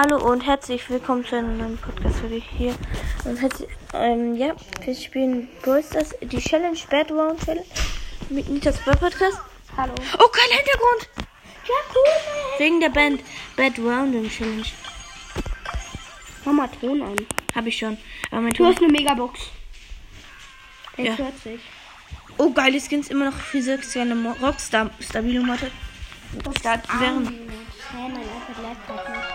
Hallo und herzlich willkommen zu einem neuen Podcast für dich hier. Und herzlich, ähm, ja, wir spielen Brawl Stars, die Challenge Bad Round Challenge mit Nitas Brawl Podcast. Hallo. Oh, kein Hintergrund! Ja, cool. Wegen der Band Bad Round Challenge. Mach mal Ton an. Hab ich schon. Aber mein Du Ton. hast eine Megabox. Der Ja. ist 40. Oh, geile Skins immer noch 6 eine Rockstar stabile Motte. Da wären. Hä, mein iPad lädt grad nicht.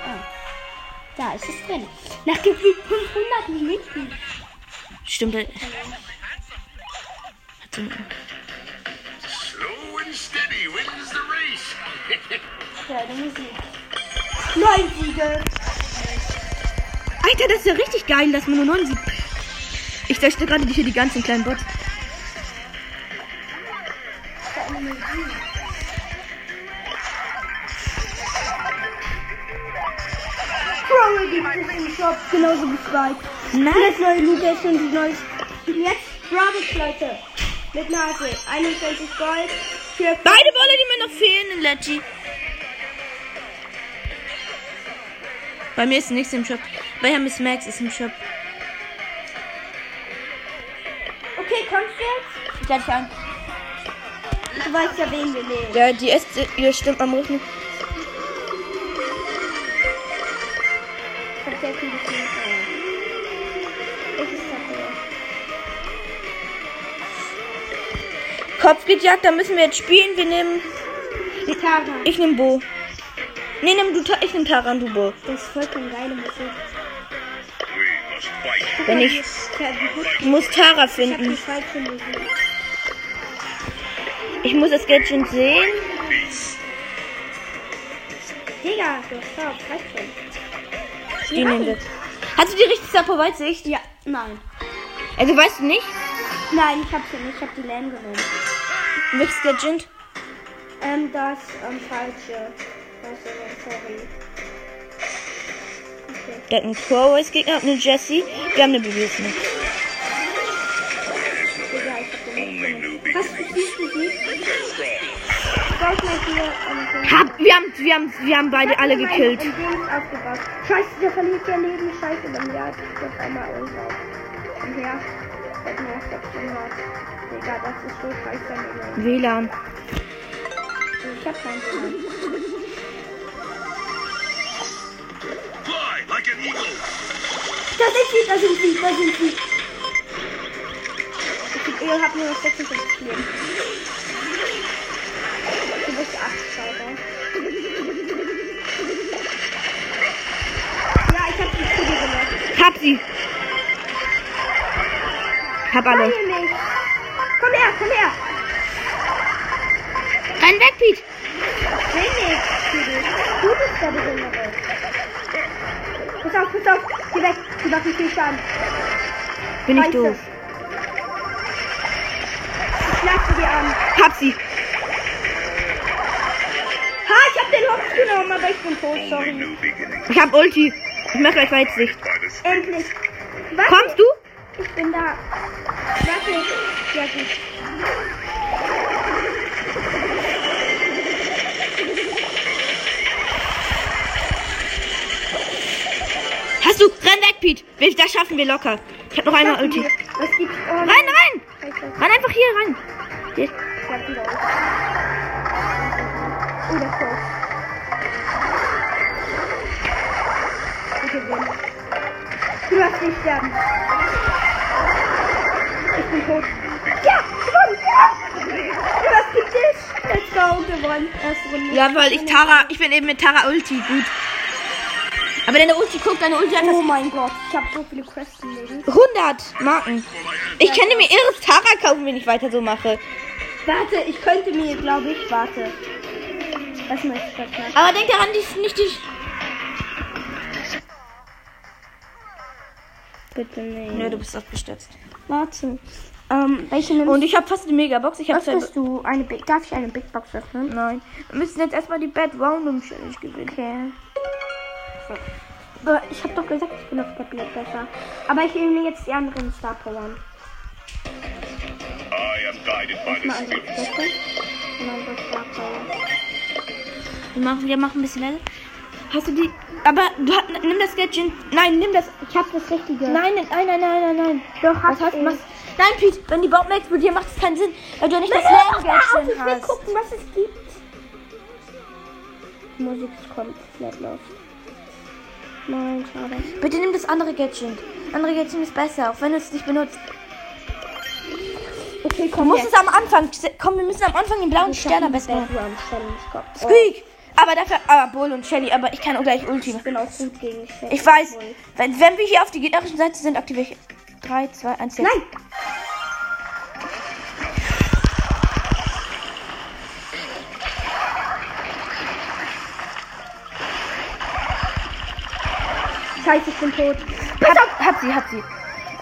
Da ist es drin. Nach gefühlt 500 Minuten. Stimmt. äh, Hat so ein- Slow and steady wins the race. Ja, die Musik. Neun Siege. Alter, das ist ja richtig geil, dass man nur 9 sieht. Ich zerstöre gerade hier die ganzen kleinen Bots. Crowley gibt es im Shop. Genauso wie Spike. Nein. Das neue Lukas und die neue. Jetzt Robux, Leute. Mit Nase. 21 Gold. Für Beide Bolle, die mir noch fehlen in Leggy. Bei mir ist nichts im Shop. Bei Herr Miss Max ist im Shop. Okay, kommst du jetzt? Ich an. Du weißt ja, wen wir nehmen. Ja, die ist, ihr stimmt am Rücken. Ich hab sehr viele Filme. Welches hat er? Kopfgeldjagd, da müssen wir jetzt spielen. Wir nehmen. Tara. Ich nehme Bo. Nee, nimm du ich nehm Tara und du Bo. Das ist vollkommen geile Musik. Wenn ich. Ich muss Tara Ich die finden. Ich muss das Gadget sehen. Digga, du hast drauf. Reicht schon. Die nehmen wir. Hast du die richtige Sapo-Weitsicht? Ja, nein. Also weißt du nicht? Nein, ich hab sie nicht. Ich hab die Lamb genommen. Welches Gadget? Ähm, das, ähm, falsche. Das, ähm, sorry. Okay. Der hat einen Crow als Gegner und eine Jessie. Wir haben eine ich hab den nicht genommen. Hast du Musik? Strong. Hier, ähm, so- Hab, wir haben, wir haben, wir haben beide alle hab gekillt. Scheiße, der verliert ja Leben. Scheiße, dann ja, jetzt einmal irgendwas. Her. Der hat nur 600. Digga, das ist so scheiße. WLAN. Ich hab keinen Plan. Fly like an eagle. Da sind sie, da sind sie, da sind sie. Ich habt nur noch 56 Leben. Du bist 8 Schauber. Ja, ich hab die Kugel gemacht. Hab sie. Hab alle. Komm her, komm her. Renn weg, Pete. Nein, nee, Kugel. Du bist der Besondere. Pass auf, pass auf. Geh weg. Die machen viel Schaden. Bin ich doof. Ich lasse die an. Hab sie. Den Hops genommen, aber ich bin tot, sorry. Ich hab Ulti. Ich mach gleich Weitsicht. Endlich. Warte, Kommst du? Ich bin da. Warte. Ja, gut. Hast du? Renn weg, Pete. Wir- Das schaffen wir locker. Ich hab noch einmal Ulti. Was gibt's? Oh, Rein, rein. Scheiße. Rein einfach hier rein. Hier. Ich hab wieder aus. Oh, das Tor. Du darfst nicht sterben. Ich bin tot. Ja, gewonnen. Ja. Was gibt es? Let's go, gewonnen. Erste Runde. Ja, weil ich Tara, ich bin eben mit Tara Ulti gut. Aber deine Ulti, guck, deine Ulti hat Oh mein Gott, ich habe so viele Quests im Leben. 100 Marken. Ich könnte mir irres Tara kaufen, wenn ich weiter so mache. Warte, ich könnte mir, glaube ich, warte. Was möchte ich? Aber denk daran, die ist nicht die... Bitte nicht. Nö, du bist abgestürzt. Warte. Ähm, welche nimmst Und ich habe fast die Megabox. Ich habe du eine Big, darf ich eine Big Box öffnen? Nein. Wir müssen jetzt erstmal die Bad Random Challenge gewinnen. Okay. Aber ich habe doch gesagt, ich bin auf Tablet besser. Aber ich nehme jetzt die anderen Star Power. I am guided by the Mal andere spirit. Städte. Und andere Star Power. Wir machen, wir machen ein bisschen leiser. Hast du die. Aber du hat, nimm das Gadget. Nein, nimm das. Ich hab das Richtige. Nein, nein, nein, nein, nein, nein. Doch, Was hast hast du. du? Was? Nein, Pete, wenn die Bombe explodiert, macht es keinen Sinn, weil du nicht das Nein, hör auf, Lärm-Gadget ich will hast. gucken, was es gibt. Die Musik ist komplett los. Nein, schade. Bitte nimm das andere Gadget. Andere Gadget ist besser, auch wenn du es nicht benutzt. Okay, Du komm musst jetzt. es am Anfang. Komm, wir müssen am Anfang den blauen Stern am besten Squeak! Aber dafür. Aber Bull und Shelly, aber ich kann auch gleich Ulti. ich bin auch gut gegen Shell. Ich weiß, wenn, wenn wir hier auf die gegnerischen Seite sind, aktiviere ich 3, 2, 1, jetzt. Nein! Scheiße, ich bin tot. Hab, hab sie, hab sie.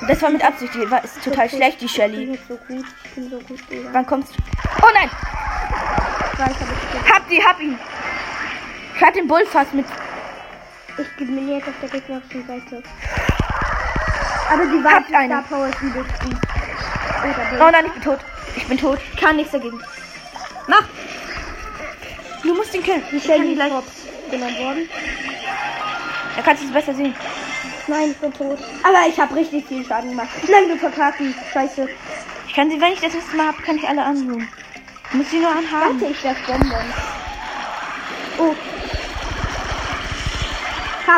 Das war mit Absicht, die war ist total schlecht, die Ich Shelly. so gut. Ich bin so. Wann kommst du? Oh nein! Ich weiß, ich, Hab die, hab ihn! Ich hab den Bull fast mit. ich bin jetzt auf der gegnerischen Seite. Aber die einen. Star Power ist. Oder Oh nein, ich bin tot. Ich bin tot. Kann nichts dagegen. Mach! Du musst ihn killen. Die Ich Shelly ihn gleich. genommen worden. Da kannst du es besser sehen. Nein, ich bin tot. Aber ich habe richtig viel Schaden gemacht. Nein, du verkacken. Scheiße. Ich kann sie, wenn ich das nächste Mal habe, kann ich alle anrufen. Ich muss sie nur anhaben. Warte, ich werf Bomben.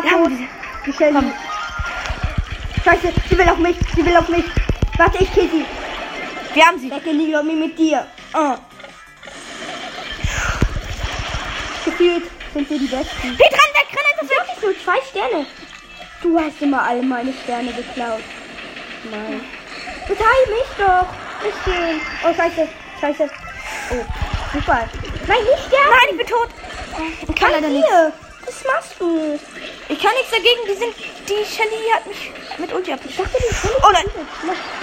Tot. diese- Die Shelly. Scheiße, sie will auf mich. Sie will auf mich. Warte, ich kill sie. Wir haben sie. Decke in die Lobby mit dir. Oh. Gefühlt sind wir die Besten. Pete, renn weg, renn einfach weg. Wirklich nur zwei Sterne. Du hast immer alle meine Sterne geklaut. Nein. Beteil mich doch. Nicht schön. Oh, scheiße. Scheiße. Oh, super. Nein, nicht sterben. Nein, ich bin tot. Ich kann leider nichts. Was machst du? Ich kann nichts dagegen. Die sind. Die Shelly hat mich mit Ulti Shelly Oh nein.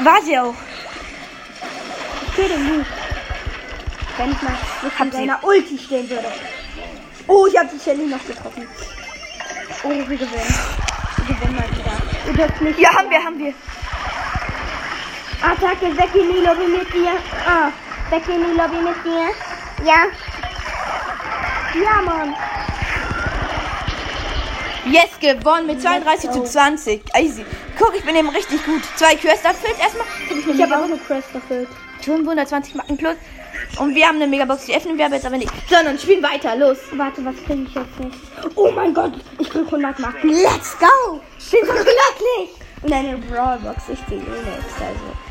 War sie auch. Ich den nicht. Wenn ich mal mit Hab seiner Ulti stehen würde. Oh, ich habe die Shelly noch getroffen. Oh, wir gewinnen. Wir gewinnen mal wieder. Ihr dürft nicht. Ja, haben wir, haben wir. Attacke, weg in die Lobby mit dir. Ah, weg in die Lobby mit dir. Ja. Ja, Mann. Yes, gewonnen mit 32 zu go. 20. Easy. Guck, ich bin eben richtig gut. Zwei Quests erfüllt erstmal. Ich habe auch eine Quest erfüllt. 520 Marken plus. Und wir haben eine Megabox, die öffnen wir aber jetzt aber nicht. Sondern spielen weiter. Los. Warte, was kriege ich jetzt nicht? Oh mein Gott, ich krieg 100 Marken. Let's go. Ich bin so glücklich. Und eine Brawlbox, ich ziehe eh nichts. Also.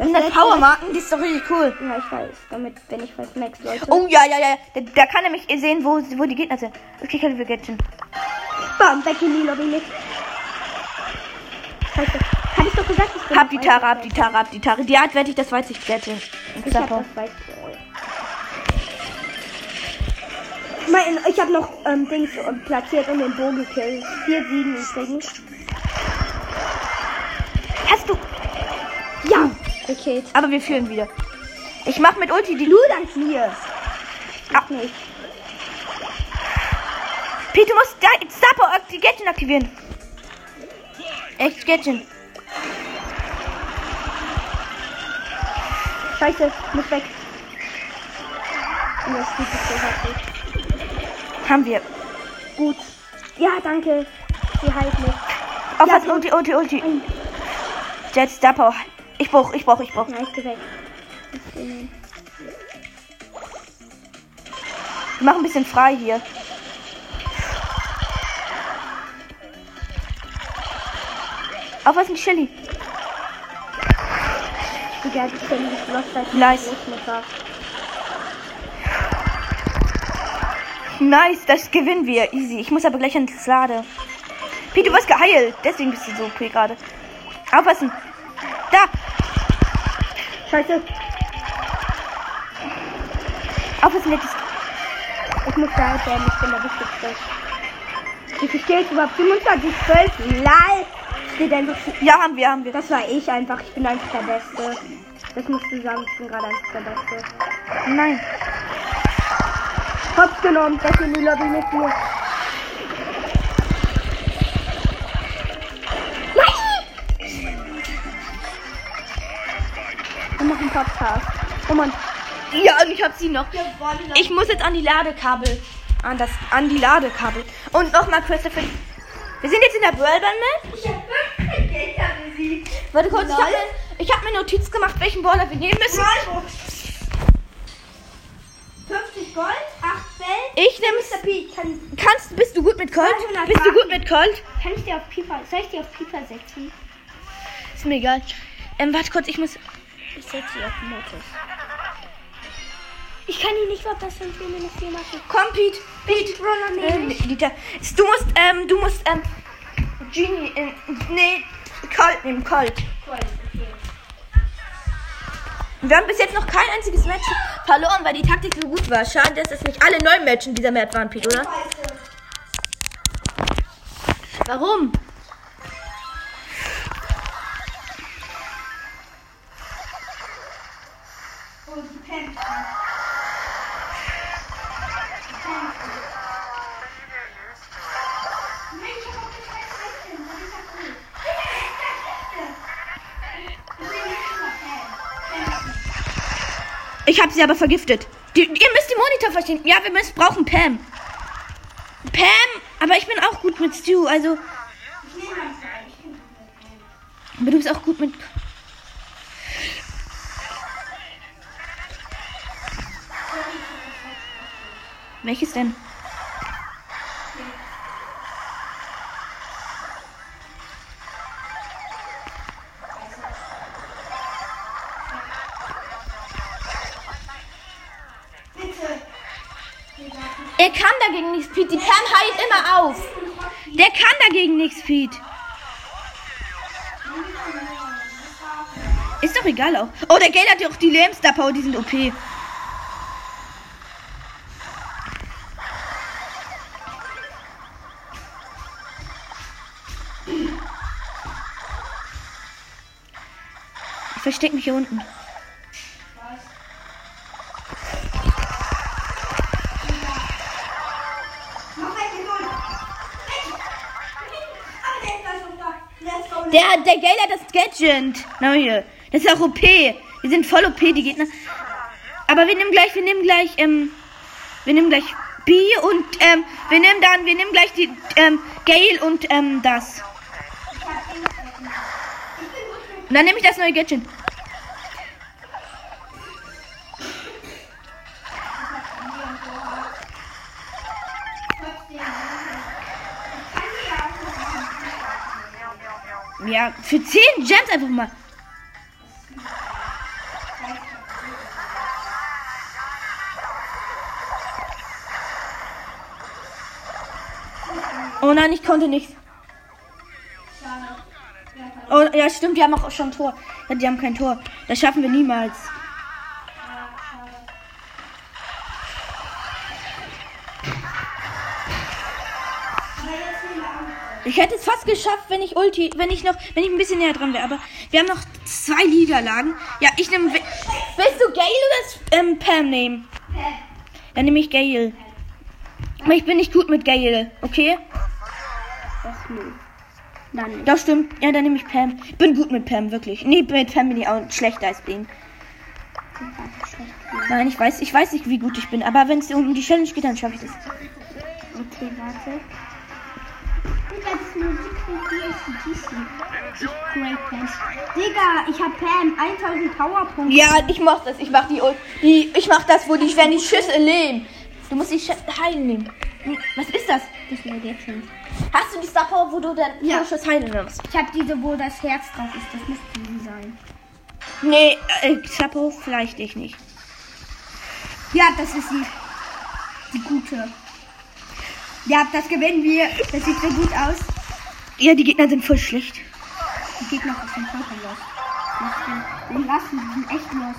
Das 100 letzte- Powermarken, die ist doch richtig cool. Ja, ich weiß. Damit bin ich fast Max, Leute. Oh ja, ja, ja. Da, da kann er mich sehen, wo, wo die Gegner sind. Okay, kann ich Gadget. Bam, weg in die Lobby mit. Scheiße. Hatte ich doch gesagt, ich bin Hab die Tara, hab die Tara, hab die Tara. Die hat werde ich das weiß ich Gadget. Ich hab das weiß. Mein, ich habe noch ähm, Dings äh, platziert und den Bogen gekillt. Vier Siegen übrigens. Hast du. Ja, gekillt. Aber wir führen wieder. Ich mach mit Ulti die Du dank mir. Ah. Ich nicht. Pete, du musst da- Star Power die Gadget aktivieren. Echt Gadget. Scheiße, muss weg. Das geht so heftig. Haben wir. Gut. Ja, danke. Sie heilt mich. Auf Ja, was? so. Ulti, Ulti, Ulti. Jetzt Star Power. Ich brauch, ich brauch, ich brauch. Ja, ich geh weg. Ich machen ein bisschen frei hier. Auf was ist ein Chili? Digga, ich bin nicht lost als Nice. Nice, das gewinnen wir. Easy. Ich muss aber gleich ins Lade. Pete, du wirst geheilt. Deswegen bist du so okay gerade. Aufpassen. Da. Scheiße, Aufpassen, jetzt ist. ich muss geheilt werden. Ich bin der Wichtigste. Wie viel steht überhaupt? 25, 12? Lal. Steht einfach. Ja, haben wir, haben wir. Das war ich einfach. Ich bin einfach der Beste. Das musst du sagen. Ich bin gerade einfach der Beste. Nein. Hops genommen. Weg in die Lobby mit mir. Podcast. Oh Mann. Ja, und ich hab sie noch. Ich muss jetzt an die Ladekabel. an, das, an die Ladekabel. Und nochmal, Christopher. Wir sind jetzt in der Brawlbahn Map. Ich hab wirklich Gegner besiegt. Warte kurz, ich habe ich hab mir Notiz gemacht, welchen Brawler wir nehmen müssen. 50 Gold, 8 Bell. Ich nehme Mr. P, kann, Kannst, bist du gut mit Colt? 200 Bist du gut mit Colt? kann ich dir auf Piper, soll ich dir auf Piper setzen? Ist mir egal. Ähm, warte kurz, ich muss. Ich setze sie auf Modus. Ich kann ihn nicht verbessern, ich will mir eine 4 machen. Komm, Pete. Pete. Äh, nehme ich. Dieter. Du musst, ähm, du musst, ähm, Genie, äh, nee, Colt nehmen, Colt. Wir haben bis jetzt noch kein einziges Match verloren, weil die Taktik so gut war. Schade, dass das nicht alle neun Matches in dieser Map waren, Pete, oder? Warum? Ich habe sie aber vergiftet. Die, ihr müsst die Monitor verstehen. Ja, wir müssen, brauchen Pam. Pam, aber ich bin auch gut mit Stu, also. Aber du bist auch gut mit. Welches denn? Er kann dagegen nichts, Pete. Die Pam heilt immer auf. Der kann dagegen nichts, Pete. Ist doch egal auch. Oh, der Gale hat ja auch die Power, die sind OP. Ich versteck mich hier unten. Der, der Gale hat das Gadget. Na hier. Das ist auch OP. Die sind voll OP, die Gegner. Aber wir nehmen gleich, wir nehmen gleich, ähm, wir nehmen gleich B und, ähm, wir nehmen dann, wir nehmen gleich die, ähm, Gale und, ähm, das. Und dann nehme ich das neue Gadget. Ja, für 10 Gems einfach mal. Oh nein, ich konnte nicht. Oh, ja, stimmt, die haben auch schon Tor. Ja, die haben kein Tor. Das schaffen wir niemals. Ich hätte es fast geschafft, wenn ich Ulti, wenn ich noch, wenn ich ein bisschen näher dran wäre. Aber wir haben noch zwei Niederlagen. Ja, ich nehme. Willst du Gale oder ähm, Pam nehmen? Dann nehme ich Gale. Aber ich bin nicht gut mit Gale, okay? Ach nee. Dann Das stimmt. Ja, dann nehme ich Pam. Ich bin gut mit Pam, wirklich. Nee, mit Pam bin ich auch schlechter als Bing. Nein, ich weiß, ich weiß nicht, wie gut ich bin. Aber wenn es um die Challenge geht, dann schaffe ich das. Okay, warte. Digga, ich hab Pam 1000 Powerpunkte. Ja, ich mach das. Ich mach die, die ich mach das, wo die werden die Schüsse leben. Du musst die Sch heilen nehmen. Hm, Was ist das? Das jetzt schon. Hast du die Star Power, wo du dann Ja. Schuss heilen nimmst? Ich hab diese, wo das Herz drauf ist. Das müsste die sein. Nee, äh, Star Power vielleicht ich nicht. Ja, das ist sie. Die gute. Ja, das gewinnen wir. Das sieht so gut aus. Ja, die Gegner sind voll schlecht. Die Gegner sind vollkommen los. Die sind lassen, die sind echt los.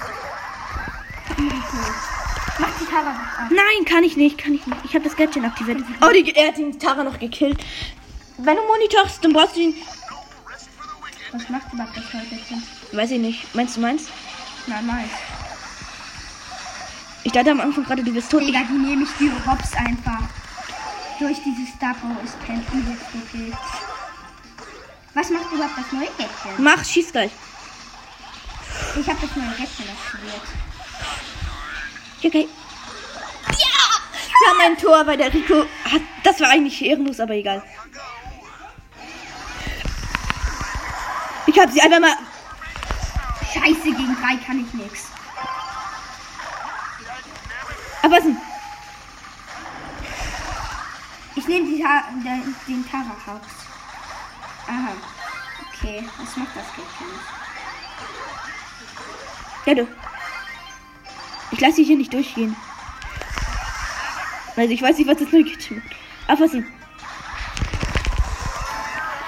Mach die Tara ab. Nein, kann ich nicht, kann ich nicht. Ich habe das Gadget aktiviert. Oh, die, er hat den Tara noch gekillt. Wenn du monitorst, dann brauchst du ihn. Was macht überhaupt das heute jetzt? Weiß ich nicht. Meinst du meins? Nein, nein. Ich dachte am Anfang gerade, du bist tot. Digga, die nehme ich die Robs einfach. Durch diese Star Power ist Pen übelst okay. Was macht überhaupt das neue Gadget? Mach, schieß gleich. Ich habe das neue Gadget aktiviert. Okay. Ja! Wir haben ein Tor, weil der Rico hat. Das war eigentlich ehrenlos, aber egal. Ich habe sie einfach mal. Scheiße, gegen drei kann ich nix. Aber was denn? Ich nehme den, den Tara House. Aha. Okay, was macht das Gadget? Ja, du. Ich lasse dich hier nicht durchgehen. Also ich weiß nicht, was das neue Kitchen macht. Ach, was denn?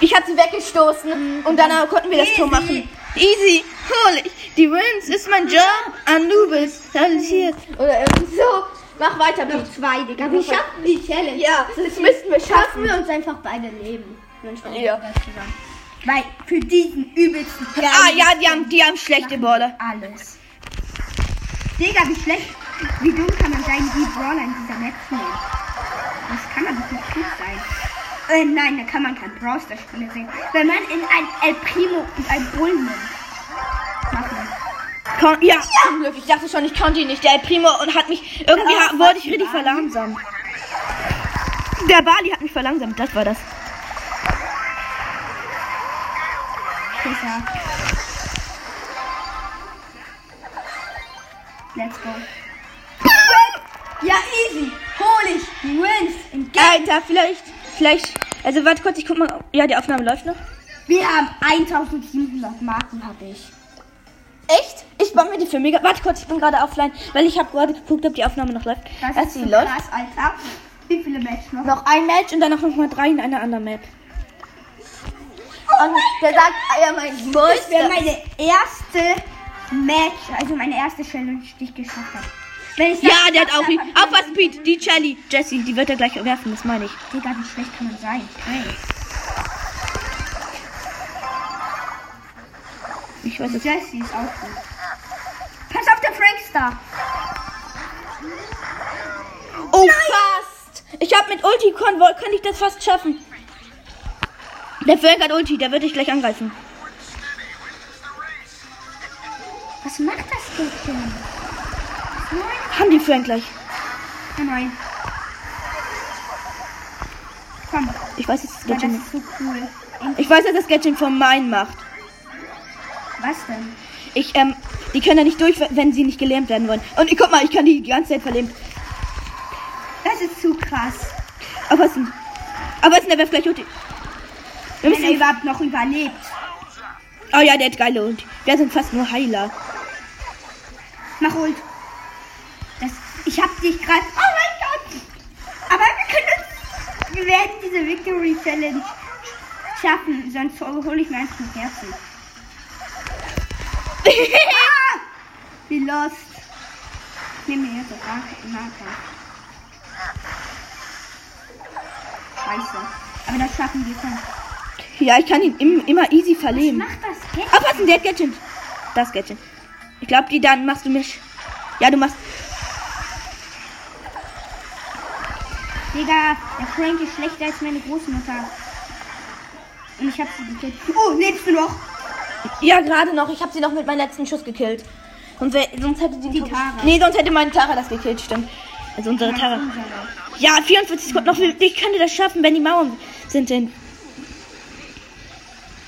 Ich habe sie weggestoßen und danach konnten wir das Tor Easy. machen. Easy, hol ich. Die Wins ist mein Job. Anubis, talentiert. Oder irgendwie so. Mach weiter, Noch bitte. zwei, Digga. Wir schaffen die Challenge. Ja, das müssten wir Schaffen schaffen. wir uns einfach beide leben. Wir Ja. Weil für diesen übelsten Ah geilen ja, die haben, die haben schlechte Border. alles. Digga, wie schlecht, wie dumm kann man sein, die Brawler in dieser Map nehmen? Das kann man doch nicht gut sein. Äh, nein, da kann man kein Brawl Stars Spieler sehen. Wenn man in ein El Primo und ein Bull nimmt. Machen. Kon ja, zum Glück. Ich dachte schon, ich konnte ihn nicht. Der El Primo und hat mich irgendwie Ja, ha wurde ich richtig verlangsamt. Der Bali hat mich verlangsamt. Das war das. Pisser. Let's go. Ja, easy. Hol ich die Wins. Alter, vielleicht, vielleicht. Also warte kurz, ich guck mal. Ja, die Aufnahme läuft noch. Wir haben 1700 Marken, habe ich. Echt? Ich baue mir die für mega. Warte kurz, ich bin gerade offline, weil ich habe gerade geguckt, ob die Aufnahme noch läuft. Das ist sie so läuft. krass, Alter. Wie viele Matches noch? Noch ein Match und dann noch mal drei in einer anderen Map. Und der sagt, ah ja, mein Das wäre meine erste Match, also meine erste Challenge, die ich geschafft habe. Wenn ich Ja, der hat auch. hab, hab ich Aufpassen, Pete. Die Shelly. Jessie, die wird er gleich werfen, das meine ich. Digga, wie schlecht kann man sein? Hey. Ich weiß es. Jessie ist auch gut. Pass auf, der Frankstar. Oh, fast! Ich habe mit Ulti kon könnte ich das fast schaffen. Der Frank hat Ulti, der wird dich gleich angreifen. Was macht das? Nein, Haben die Frank gleich. nein, nein. Komm, Ich weiß, dass das das Gadget. ist so cool. Ich weiß, dass das Gadget von meinen macht. Was denn? Ich, ähm, die können da nicht durch, wenn sie nicht gelähmt werden wollen. Und guck mal, ich kann die die ganze Zeit verlähmen. Das ist zu krass. Aber was denn? Aber was denn, der wirft gleich Ulti. Wir Wenn er müssen, überhaupt noch überlebt. oh ja, der hat geile Ulti. Wir sind fast nur Heiler. Mach Ult. Das, ich hab dich gerade. Oh mein Gott! Aber wir können uns. Wir werden diese Victory Challenge schaffen, sonst hole ich mir eins mit Herzen. ah! Wie lost. Ich nehme mir jetzt das Marker. Scheiße. Aber das schaffen wir schon. Ja, ich kann ihn im, immer easy Was verleben. macht das? Ah, was denn, der hat Gadget. Das Gadget. Ich glaube, die dann machst du mich. Ja, du machst. Digga, der Frank ist schlechter als meine Großmutter. Und ich hab sie gekillt. Oh, lebst du noch? Ja, gerade noch. Ich habe sie noch mit meinem letzten Schuss gekillt. Sonst, wär- sonst hätte die, Die Tara. Nee, sonst hätte meine Tara das gekillt, stimmt. Also unsere Tara. Ja, 44 Sekunden noch. Ich könnte das schaffen, wenn die Mauern sind. Denn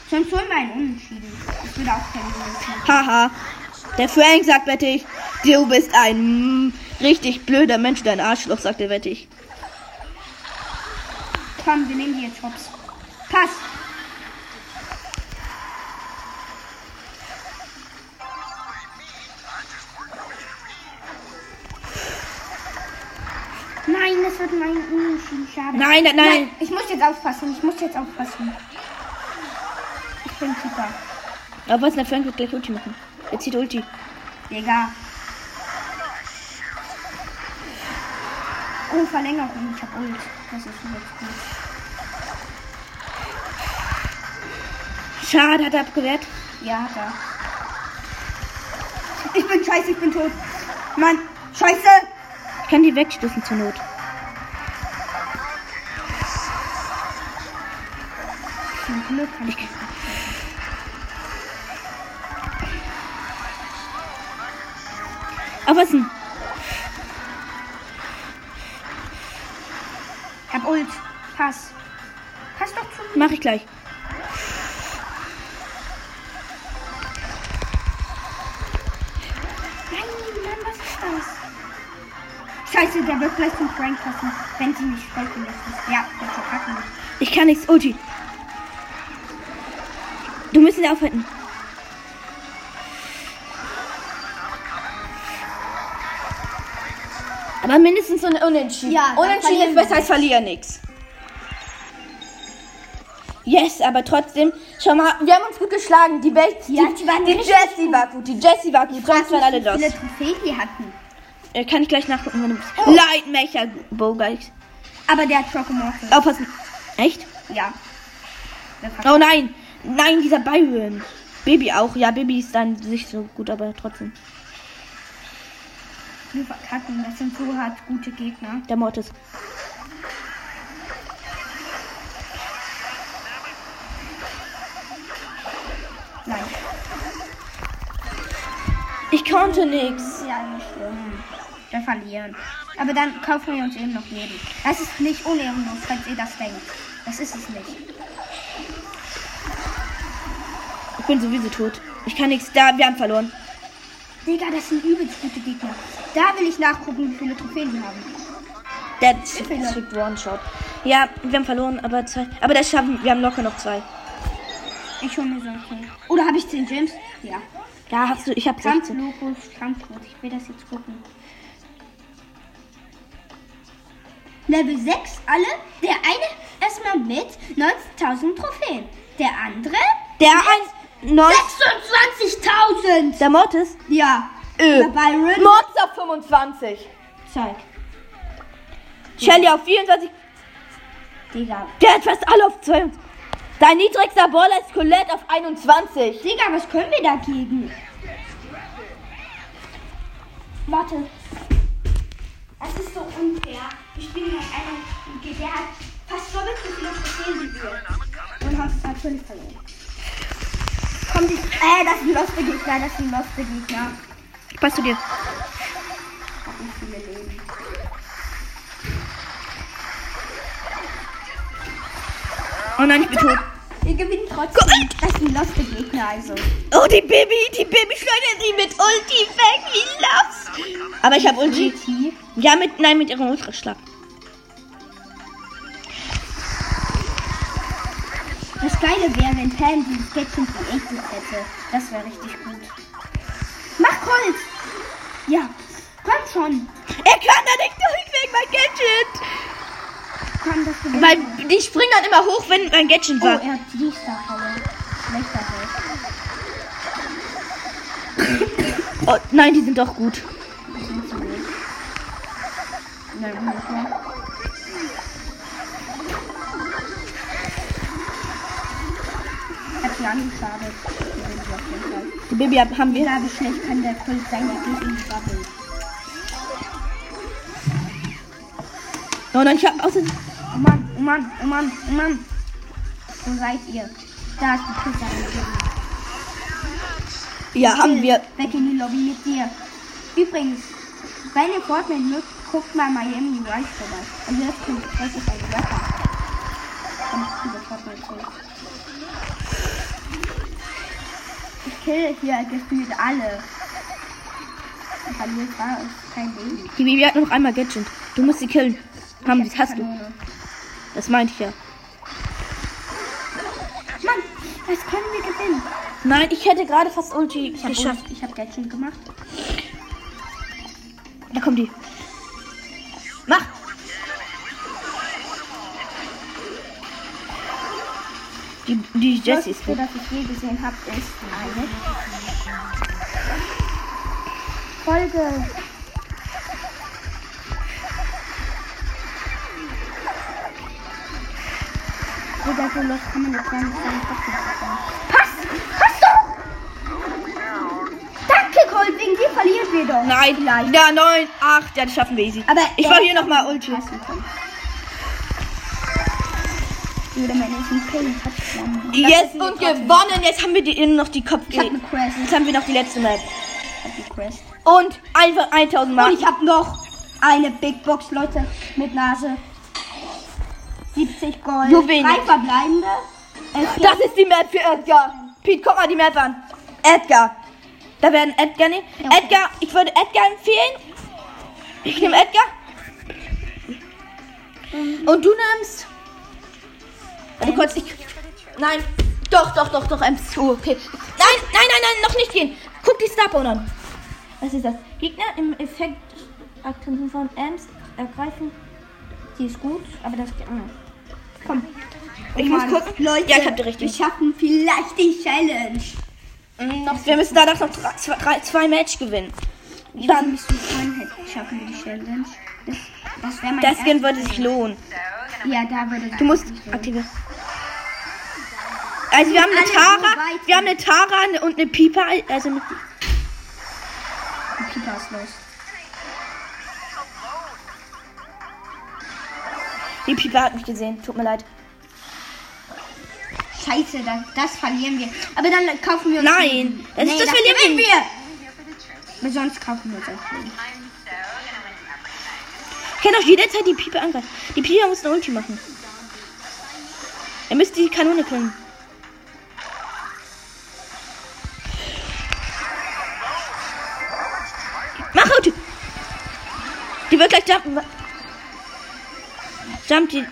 Sonst holen wir einen Unentschieden. Ich würde auch keinen Unentschieden. Haha. Der Frank sagt, wette ich, du bist ein richtig blöder Mensch, dein Arschloch, sagt er, wette ich. Komm, wir nehmen die jetzt hops. Pass. Nein, das wird mein Unentschieden. Schade. Nein, nein, nein. Ich muss jetzt aufpassen. Ich muss jetzt aufpassen. Ich bin super. Aber was, der Frank wird gleich Ulti machen. Er zieht Ulti. Digga. Oh, Verlängerung. Ich hab Ult. Das ist jetzt gut. Schade, hat er abgewehrt. Ja, hat er. Ich bin scheiße, ich bin tot. Mann, scheiße. Ich kann die wegstoßen zur Not. Zum Glück kann ich das. Aber was denn? Ult. Pass. Pass doch zu mir. Mach ich gleich. Nein, Mann, was ist das? Scheiße, der wird gleich zum Frank passen, wenn sie nicht sprechen lässt. Ja, der verkacken. Ich kann nichts. Ulti. Du musst ihn aufhalten. Aber mindestens so ein Unentschieden. Ja, Unentschieden ist besser als verlieren nix. Yes, aber trotzdem, schau mal, wir haben uns gut geschlagen. Die Welt, Ja, die, die waren die richtig Jessie war gut, die Jessie war gut, sonst waren alle wie los. viele Trophäen die hatten. Äh, kann ich gleich nachgucken, wenn du bist. Oh. Lightmecher Bogart. Aber der hat Chocomorph. Aufpassen. Echt? Ja. Oh nein, nein, dieser Byron. Baby auch, ja, Baby ist dann nicht so gut, aber trotzdem. Wir verkacken, das sind so hart gute Gegner. Der Mortis. Nein. Ich konnte nix. Ja, nicht schlimm. Wir verlieren. Aber dann kaufen wir uns eben noch Leben. Das ist nicht unehrenlos, falls ihr das denkt. Das ist es nicht. Ich bin sowieso tot. Ich kann nichts. Da, wir haben verloren. Digga, das sind übelst gute Gegner. Da will ich nachgucken, wie viele Trophäen die haben. Der schickt One-Shot. Ja, wir haben verloren, aber zwei. Aber das schaffen wir. haben locker noch zwei. Ich hole mir solche. Oder habe ich 10 Gems? Ja. Ja, hast du. Ich hab 16. Kampflocus, Kampflos. Ich will das jetzt gucken. Level 6 alle. Der eine erstmal mit 19.000 Trophäen. Der andere Der ein. Neun. 26.000. Der Mortis. Ja. Ö. Der Byron. Mortis auf 25. Zeig. Shelly auf 24. Digga. Der hat fast alle auf 22. Dein niedrigster Baller ist Colette auf 21. Digga, was können wir dagegen? Warte. Das ist so unfair. Wir spielen gegen einen, der hat fast doppelt so viele Trophäen wie wir. Und haben es natürlich verloren. Komm, die, äh, das sind loste Gegner, das sind loste Gegner. Passt du dir? Hab nicht viele Leben. Oh nein, ich bin tot. Wir gewinnen trotzdem. Das sind loste Gegner, also. Oh, die Baby, die Baby schleudert sie mit Ulti weg. Wie los? Aber ich habe Ulti. Ulti. Ja, mit, nein, mit ihrem Ultraschlag. Das Geile wäre, wenn Pam die Sketchen von Echtes hätte. Das wäre richtig gut. Mach Holz! Ja, komm schon. Er kann da nicht durch wegen mein Gadget. Komm, das gewinnen Weil die springen dann immer hoch, wenn mein Gadget Oh, war. er hat die Starhalle. Schlechter. Oh, nein, die sind doch gut. Die sind zu gut. Nein, nicht sie angeschadet. Die Baby hab- haben wir. Egal wie schlecht kann der Kult sein, der geht in die Bubble. Oh nein, ich hab außer. Oh Mann, oh Mann, oh Mann, oh Mann. Wo seid ihr? Da ist die Pizza. Ja, haben wir. Weg in die Lobby mit dir. Übrigens, wenn ihr Fortnite nutzt, guckt mal Miami Vice vorbei. Und jetzt kommt, das ist ein Rapper. Kommt über Fortnite zurück. Ich kill hier gefühlt alle. Ich verliere zwar kein Leben. Die Baby hat noch einmal Gadget. Du musst sie killen. Haben die, hast du. Das meinte ich ja. Mann, das können wir gewinnen. Nein, ich hätte gerade fast Ulti Ich habe geschafft. ich hab Gadget gemacht. Da kommt die. Mach! Die, die Jessie ist Das, gut. das ich je gesehen habe, ist eine Folge. Digga, so los kann man jetzt gar nicht sagen. Pass! Pass doch! Danke, Colt, wegen dir verlieren wir doch. Nein, Vielleicht. ja, 9, 8, ja, das schaffen wir easy. Aber ich war hier nochmal Ulti. passen können. Oder meine ist ein Kill. Touchdown. Yes, und gewonnen. Jetzt haben wir die, noch die Kopf. Ich hab eine Quest. Jetzt haben wir noch die letzte Map. Ich hab die Quest. Und einfach 1000 Mal. Und ich habe noch eine Big Box, Leute, mit Nase. 70 Gold. So wenig. Drei verbleibende. Elf Das ist die Map für Edgar. Pete, guck mal die Map an. Edgar. Da werden Edgar nehmen. Ja. Edgar, ich würde Edgar empfehlen. Ich nehme Edgar. Und du nimmst. Warte kurz, ich. Nein. Doch, doch, doch, doch, Ems. Oh, okay. Nein, nein, nein, nein, noch nicht gehen. Guck die Star an. Was ist das? Gegner im Effekt Aktionen von Ems ergreifen. Die ist gut, aber das geht anders. Komm. Ich muss gucken. Leute, Ja, ich hab die richtige. Wir schaffen vielleicht die Challenge. Mm, Noch, wir müssen danach noch drei, zwei, drei, zwei Match gewinnen. Dann bist du Freund, schaffen wir die Challenge. Das, das Der Skin würde sich lohnen. Ja, da würde Du musst aktivieren. Also wir haben eine Tara, wir haben eine Tara und eine Piper, also eine, Die Pieper ist los. die Piper hat mich gesehen. Tut mir leid. Scheiße, das, das verlieren wir. Aber dann kaufen wir uns. Nein, das, Nee, das, verlieren gewinnen wir. wir. Sonst kaufen wir uns auch nicht. Ich kann auch jederzeit die Piper angreifen. Die Piper muss eine Ulti machen. Er müsste die Kanone können. Die wird gleich jumpen. Jump die.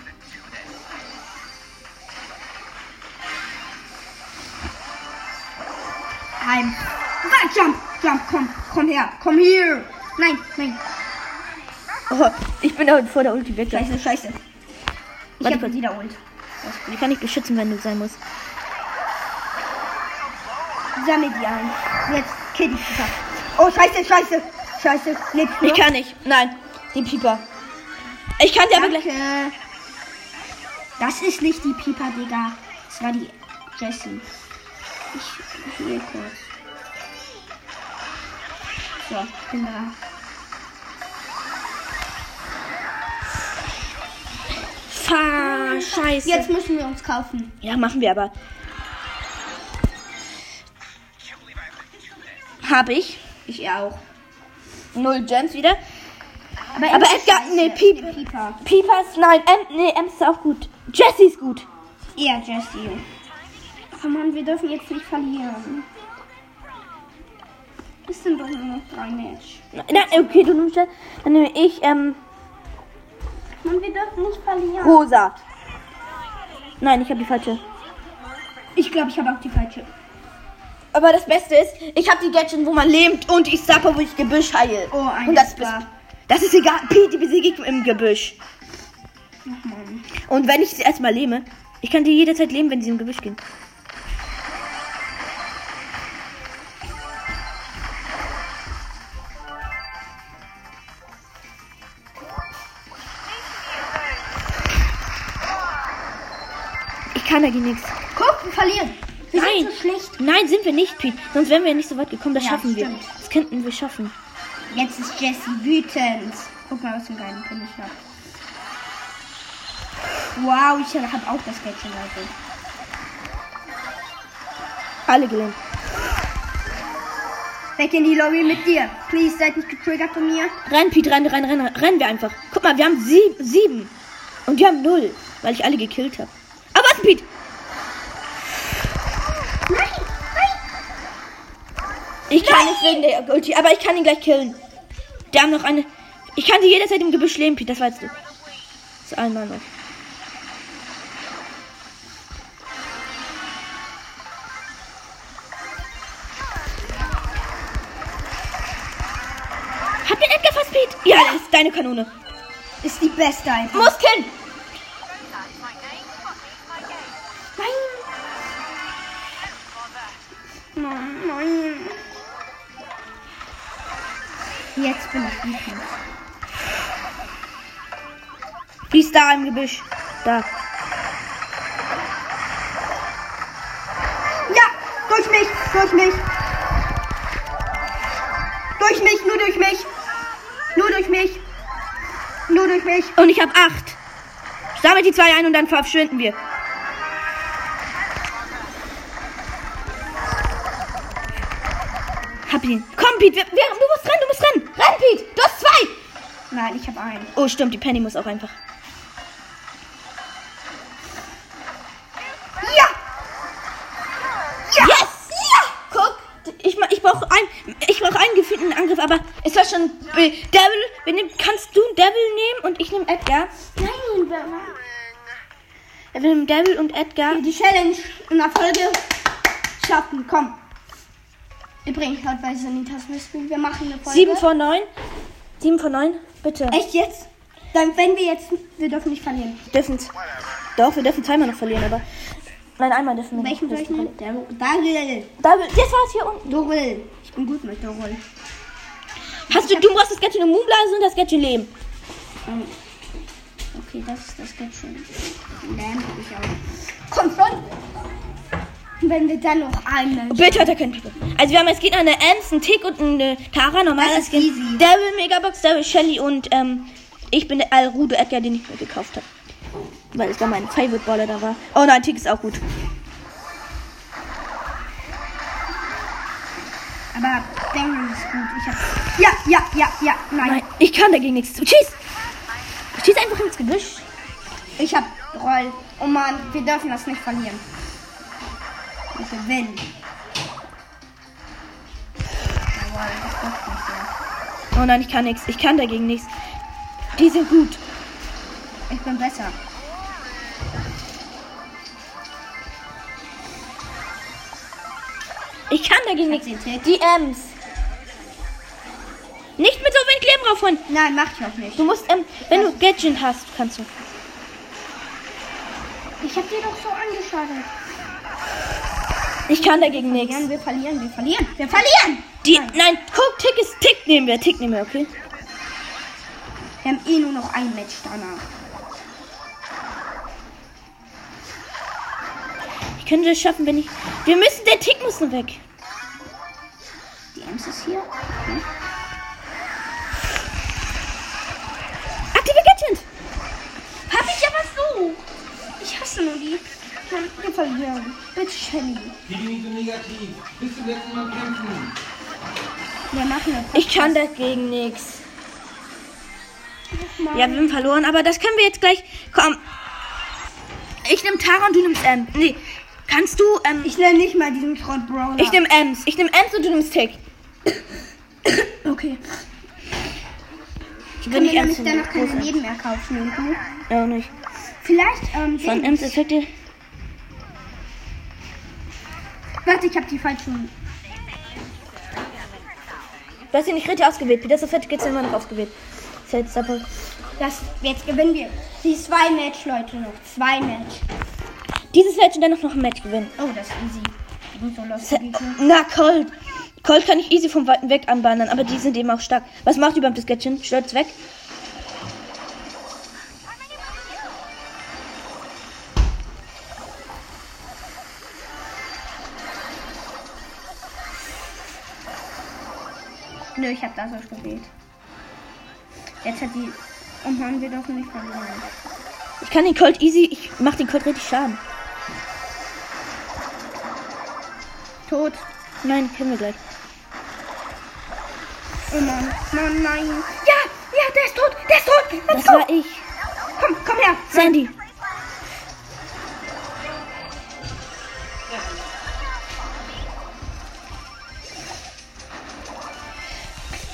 Heim. Va, jump, jump, komm, komm her, komm hier. Nein, nein. Oh, ich bin da vor der Ulti weg. Scheiße, scheiße. Ich Warte hab kurz. wieder Ult. Die kann ich beschützen, wenn du sein musst. Sammel die ein. Jetzt kill Pieper. Oh, scheiße, scheiße. Scheiße. Lebst du? Ich kann nicht. Nein, die Pieper. Ich kann sie aber gleich. Das ist nicht die Pieper, Digga. Das war die Jessie. Ich hier kurz. So, bin da. Fahr, scheiße. Jetzt müssen wir uns kaufen. Ja, machen wir aber. Hab ich. Ich auch. Null Gems wieder. Aber, Aber ist Edgar- nee, Piep. Die Pieper. Peepers, nein, M, nee, Ems ist auch gut. Jessie ist gut. Ja, Jessie. Oh Mann, wir dürfen jetzt nicht verlieren. Es sind doch nur noch drei Match. Nein, okay, du nimmst das. Dann nehme ich, ähm, Mann, wir dürfen nicht verlieren. rosa. Nein, ich habe die falsche. Ich glaube, ich habe auch die falsche. Aber das Beste ist, ich habe die Gadget, wo man lebt und ich Sapper, wo ich Gebüsch heile. Oh, ein und das, Star. Das ist egal. Pete, die besiege ich im Gebüsch. Und wenn ich sie erstmal lehme, ich kann die jederzeit leben, wenn sie im Gebüsch gehen. Ich kann dagegen nichts. Guck, wir verlieren. Wir Nein. sind so schlecht. Nein, sind wir nicht, Pete. Sonst wären wir nicht so weit gekommen. Das Ja, schaffen wir. stimmt. Das könnten wir schaffen. Jetzt ist Jessie wütend. Guck mal, was für einen geilen Pin ich habe. Wow, ich habe auch das Gadget, Leute. Alle gelähmt. Weg in die Lobby mit dir. Please, seid nicht getriggert von mir. Renn, Pete, renn, renn, renn, rennen wir einfach. Guck mal, wir haben sieb, sieben. Und die haben null, weil ich alle gekillt habe. Aber was, Pete? Nein, nein. Ich kann nicht wegen der Ulti, aber ich kann ihn gleich killen. Die haben noch eine. Ich kann sie jederzeit im Gebüsch leben, Pete, das weißt du. So einmal noch. Hab den Edgar fast, Pete? Ja, das ist deine Kanone. Ist die beste einfach. Muss Jetzt bin ich wütend. Ist da im Gebüsch. Da. Ja, durch mich, durch mich. Durch mich, nur durch mich. Nur durch mich. Nur durch mich. Und ich habe acht. Sammelt die zwei ein und dann verschwinden wir. Hab ihn. Komm, Pete, wir, wir, Speed. Du hast zwei. Nein, ich habe einen. Oh, stimmt. Die Penny muss auch einfach. Ja. Ja. Yes. Ja. Guck. Ich, ich brauche einen. Ich brauche einen gefühlten Angriff, aber es war schon. Äh, Devil. Wir kannst du Devil nehmen und ich nehme Edgar? Nein, Batman. Er will Devil und Edgar. Die Challenge in der Folge schaffen. Komm. Übrigens, heute bei Sanitas Mystery, wir machen eine Folge. 7 von 9. 7 von 9, bitte. Echt jetzt? Dann, wenn wir jetzt, wir dürfen nicht verlieren. Dürfen's. Doch, wir dürfen zweimal noch verlieren, aber. Nein, einmal dürfen wir. Welchen soll ich nehmen? Der Daryl. Devil, jetzt war es hier unten. Doril. Ich bin gut mit Doril. Hast du, du brauchst das Gadget Moonblase und das Gadget Leben. Ähm, Okay, das ist das geht schon. Lamp hab ich auch. Komm schon! Wenn wir dann noch einen. Bitte hat er keinen Pico. Also wir haben als Gegner eine Ems, einen Tick und eine Tara. Normal Das als ist Gegner. easy. Devil, Megabox, Devil, Shelly und ähm, ich bin der Alrudo Edgar, den ich mir gekauft habe. Weil es da mein Favorite Baller da war. Oh nein, Tick ist auch gut. Aber Damon ist gut. Ich hab. Ja, ja, ja, ja. Nein. Nein, ich kann dagegen nichts tun. Schieß! Schieß einfach ins Gebüsch. Ich hab Roll. Oh Mann, wir dürfen das nicht verlieren. Nicht so. Oh nein, ich kann nichts. Ich kann dagegen nichts. Die sind gut. Ich bin besser. Ich kann dagegen nichts. Die Ems. Nicht mit so wenig Leben drauf von. Nein, mach ich auch nicht. Du musst, ähm, wenn du Gadget hast, kannst du. Ich hab dir doch so angeschadet. Ich kann dagegen nichts. Wir verlieren, wir verlieren. Wir verlieren! Die, nein, guck, Tick ist Tick nehmen wir, Tick nehmen wir, okay? Wir haben eh nur noch ein Match danach. Ich könnte das schaffen, wenn ich. Wir müssen, der Tick muss nur weg. Die Ems ist hier. Hm? Aktive Gadget! Hab ich aber so. Ich hasse nur die. Wir verlieren. Bitte, Shelly. Die nicht so negativ. Bis zum letzten Mal kämpfen. Wir machen eine Ich kann dagegen nichts. Ja, wir haben verloren, aber das können wir jetzt gleich. Komm. Ich nehme Tara und du nimmst M. Nee, kannst du, ähm. Ich nenne nicht mal diesen Schrott Brawler. Ich nehme Ems. Ich nehme Ems und du nimmst Tick. Okay. Ich Können nicht wir Ems danach keine nehmen. Leben mehr kaufen. Ja, nicht. Vielleicht, ähm, Von Ems Effekte. Warte, ich habe die falschen. Du hast ihn nicht richtig ausgewählt. Peter Effekte geht's immer noch ausgewählt. Das jetzt. Das, gewinnen wir. Die zwei Match, Leute, noch. Zwei Match. Dieses Match und dann noch ein Match gewinnen. Oh, das ist easy. Sind so lustig. Na, Colt. Colt kann ich easy vom Weiten weg anbahnen, aber die sind eben auch stark. Was macht überhaupt das Gadget? Stürzt weg? Nö, ich habe das ausgewählt. Jetzt hat die. Oh Mann, wir dürfen nicht verlieren. Ich kann den Colt easy. Ich mach den Colt richtig Schaden. Tot. Nein, kennen wir gleich. Oh Mann. Mann, nein. Ja, ja, der ist tot. Der ist tot. Let's Das go. war ich. Komm, komm her. Sandy.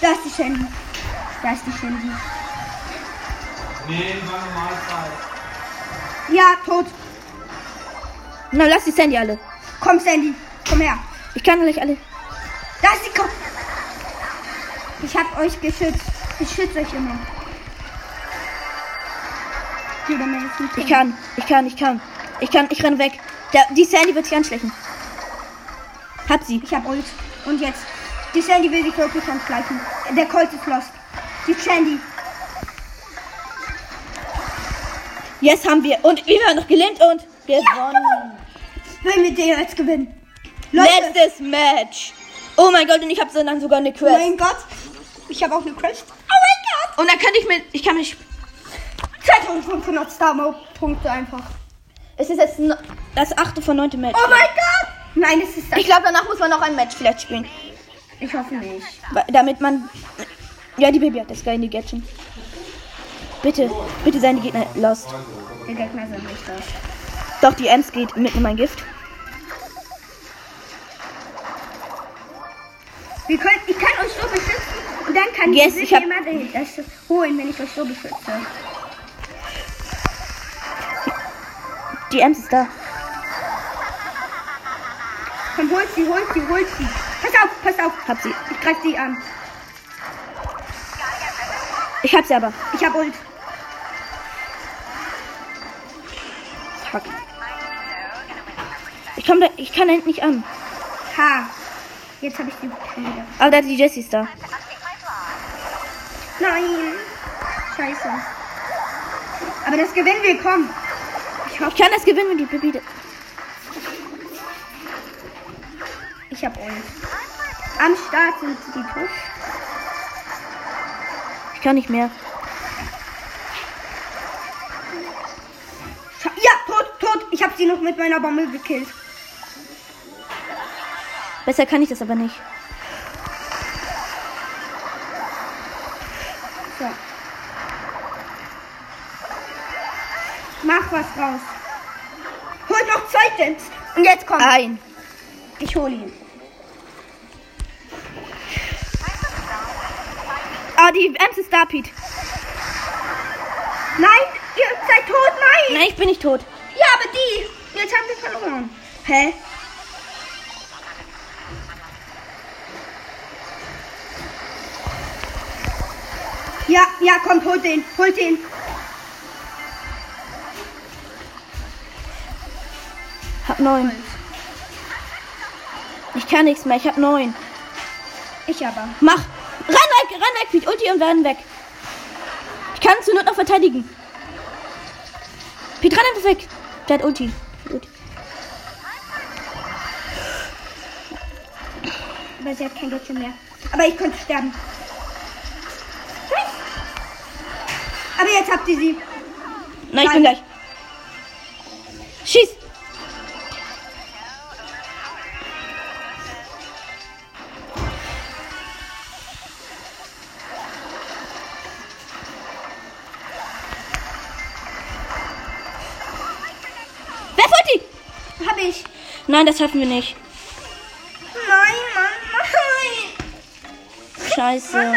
Da ist die Shandy. Da ist die Shandy. Nee, war Normalzeit. Ja, tot. Na, lass die Sandy alle. Komm, Sandy. Komm her. Ich kann gleich alle. Da ist die. Komm. Ich hab euch geschützt. Ich schütze euch immer. Ich kann, ich kann, ich kann. Ich kann, ich renn weg. Der, die Sandy wird sich anschleichen. Hat sie. Ich hab Ult. Und jetzt. Die Sandy will sich wirklich anschleichen. Der Colt ist lost. Die Sandy. Yes, haben wir. Und wir haben noch gelähmt und gewonnen. Wenn wir den jetzt gewinnen. Leute. Letztes Match. Oh mein Gott, und ich habe dann sogar eine Oh Quest. mein Gott. Ich habe auch eine Quest. Oh mein Gott. Und dann kann ich mit, ich kann mich, 2500 Star-Punkte einfach. es ist jetzt das achte von neunte Match. Oh mein Gott. Nein, es ist das. Ich glaube, danach muss man noch ein Match vielleicht spielen. Ich hoffe nicht. Damit man, ja, die Baby hat das geil in die Gadget. Bitte, bitte seien die Gegner lost. Die Gegner sind nicht das. Doch, die Ems geht mit in mein Gift. Wir können, ich kann euch so beschützen und dann kann Yes, ich hab- jemand das holen, wenn ich euch so beschütze. Die Ems ist da. Komm, holt sie, holt sie, holt sie. Pass auf, pass auf. Hab sie. Ich greif sie an. Ich hab sie aber. Ich hab Ult. Fuck. Ich komm da, ich kann hinten nicht an. Ha. Jetzt habe ich die wieder. Aber da ist die Jessie da. Nein. Scheiße. Aber das gewinnen wir, komm. Ich Ich hoffe, kann das gewinnen, wenn die Bibi. Ich hab Ult. Am Start sind die tot. Ich kann nicht mehr. Ja, tot, tot. Ich habe sie noch mit meiner Bombe gekillt. Besser kann ich das aber nicht. So. Mach was raus. Holt noch zwei Gems. Und jetzt kommt. Ein. Ich hole ihn. Da, Pete. Nein, ihr seid tot. Nein. Nein, ich bin nicht tot. Ja, aber die. Jetzt haben wir verloren. Hä? Ja, ja, kommt, holt den, holt den. Hab neun. Ich kann nichts mehr. Ich hab neun. Ich aber. Mach. Renn weg, renn weg, Pete. Ulti und renn weg. Ich kann zur Not noch verteidigen. Pete, renn einfach weg. Der hat Ulti. Ulti. Aber sie hat kein Göttchen mehr. Aber ich könnte sterben. Nein. Aber jetzt habt ihr sie. Nein, ich bin gleich. Nein, das schaffen wir nicht. Nein, Mann, nein. Scheiße.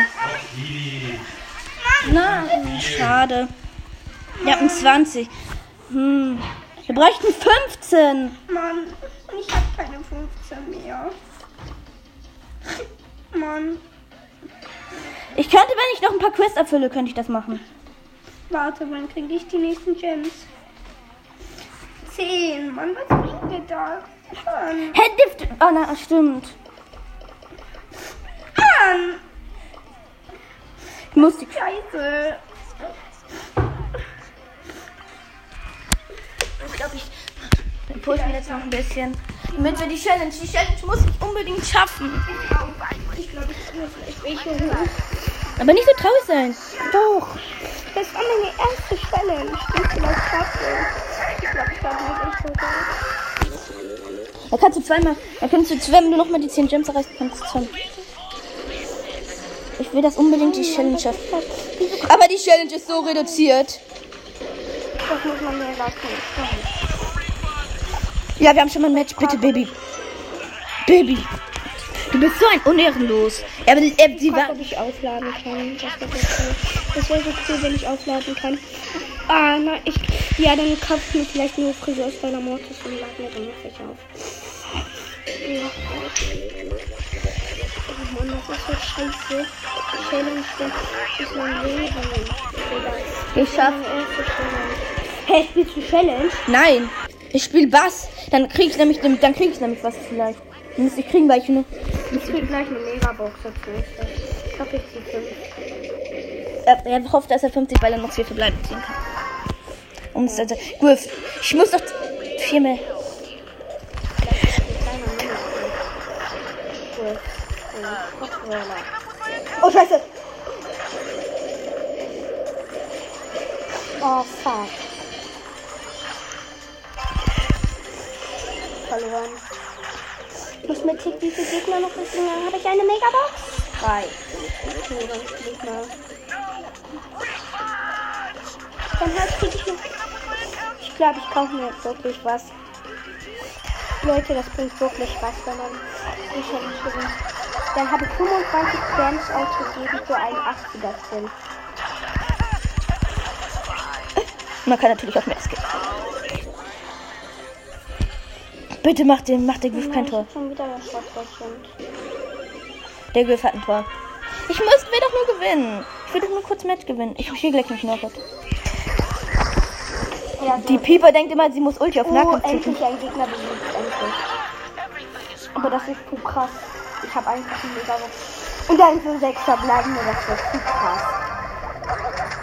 Nein, schade. Wir hatten 20. Hm. Wir bräuchten 15. Mann, und ich hab keine 15 mehr. Mann, Ich könnte, wenn ich noch ein paar Quests erfülle, könnte ich das machen. warte, wann kriege ich die nächsten Gems? 10. Mann, was bringt mir das? Mann, Hä, Dift. Oh, na, stimmt. Mann, Ich muss die. Scheiße. Ich glaube, ich. Wir jetzt noch ein bisschen. Damit wir die Challenge. Die Challenge muss ich unbedingt schaffen. Ich glaube, ich muss vielleicht welche holen. Aber nicht so traurig sein. Doch. Das war meine erste Challenge, die ich vielleicht schaffe. Ich glaube, ich habe nicht echt so gut. Da kannst du zweimal. Da kannst du, wenn du nochmal die 10 Gems erreichst, kannst du zwei. Ich will das unbedingt die Challenge schaffen. Aber die Challenge ist so reduziert. Das muss man mir lassen. Ja, wir haben schon mal ein Match. Bitte, Baby. Baby. Du bist so ein Unehrenlos. Ja, aber äh, sie war. ob ich aufladen kann. Das wäre so cool, wenn ich aufladen kann. Ah, na, ich. Ja, dann kauft mir vielleicht nur Friseur aus deiner Mortis und lad mir dann noch welche auf. Oh Mann, das ist so scheiße. Die Challenge, das ist mein Leben. Ich schaff. Hey, spielst du Challenge? Nein. Ich spiele Bass. Dann krieg ich nämlich, dann krieg ich nämlich was vielleicht. Dann müsste ich kriegen, weil ich nur. Ich krieg gleich eine Megabox dazu. Ich hoffe, ich ziehe fünf. Er, er hofft, dass er 50 weil er noch vier verbleiben ziehen kann. Und es also, ich muss noch vier mehr. Oh, scheiße. Oh, fuck. Verloren. Ich muss mir ticken, wie viele Gegner noch wissen. Dann habe ich eine Megabox. Drei. Okay, sonst Gegner. Dann halt krieg ich noch. Ich glaube, ich kaufe mir jetzt wirklich was. Leute, das bringt wirklich was, wenn man die Challenge gewinnt. Dann habe ich 25 Gems ausgegeben für einen 80er Skin. Man kann natürlich auch mehr skippen. Bitte mach den, mach der Griff kein Tor. Der Griff hat ein Tor. Ich muss, will doch nur gewinnen. Ich will doch nur kurz Match gewinnen. Ich spiele gleich nicht Knockout. Ja, so. Die Pieper denkt immer, sie muss Ulti auf Oh, Nahkampf ziehen. endlich ein Gegner besiegt, endlich. Aber das ist zu krass. Ich habe einfach einen mega. Und dann für Sechser bleiben wir, das wird zu krass.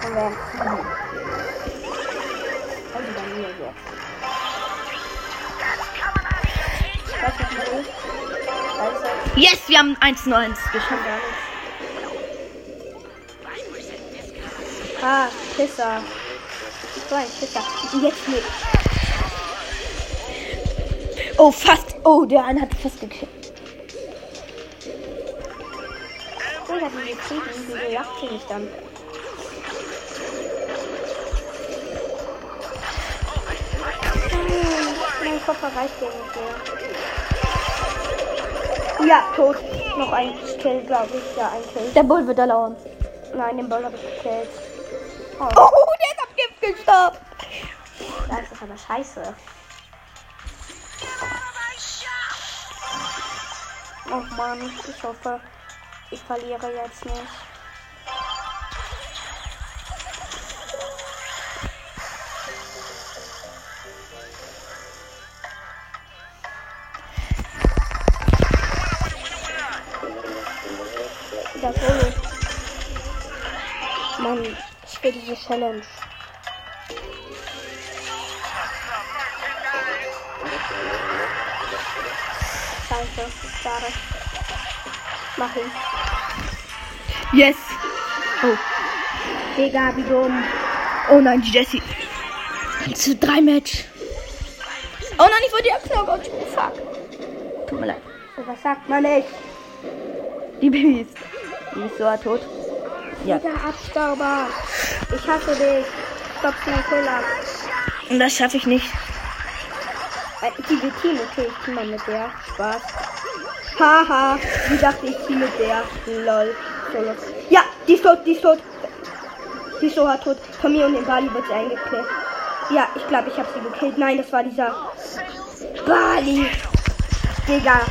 Dann wären sieben. Also bei mir jetzt. Ist Yes, wir haben 1 zu 1 geschafft. Ah, Pisser. So ein Pisser. Und jetzt mit. Oh, fast. Oh, der eine hat fast gekillt. Digga, diese Kriegen, wieso jagt sie mich dann? Mein Kopf erreicht den nicht mehr. Ja, tot. Noch ein Kill, glaube ich. Ja, ein Kill. Der Bull wird erlauben. Nein, den Ball habe ich gekillt. Oh, Oh, gestorben. das ist aber scheiße. Oh Mann, ich hoffe, ich verliere jetzt nicht. Das. Mann, ich will diese Challenge. Scheiße, schade. Mach ihn. Yes. Oh. Digga, wie dumm. Oh nein, die Jessie. Zu drei Match. Oh nein, ich wollte ja Knockout. Oh, fuck. Tut mir leid. So, was sagt man nicht? Die Baby ist. Die ist so tot. Ja. Digga, Abstauber. Ich hasse dich. Stopp schnell Killer. Und das schaffe ich nicht. Äh, die Team, okay, ich team mal mit der. Spaß. Haha, wie dachte ich team mit der? Lol. Solo. Ja, die ist tot, die ist tot. Die ist so hart tot. Von mir und dem Bali wird sie eingekillt. Ja, ich glaube, ich habe sie gekillt. Nein, das war dieser Bali. Digga,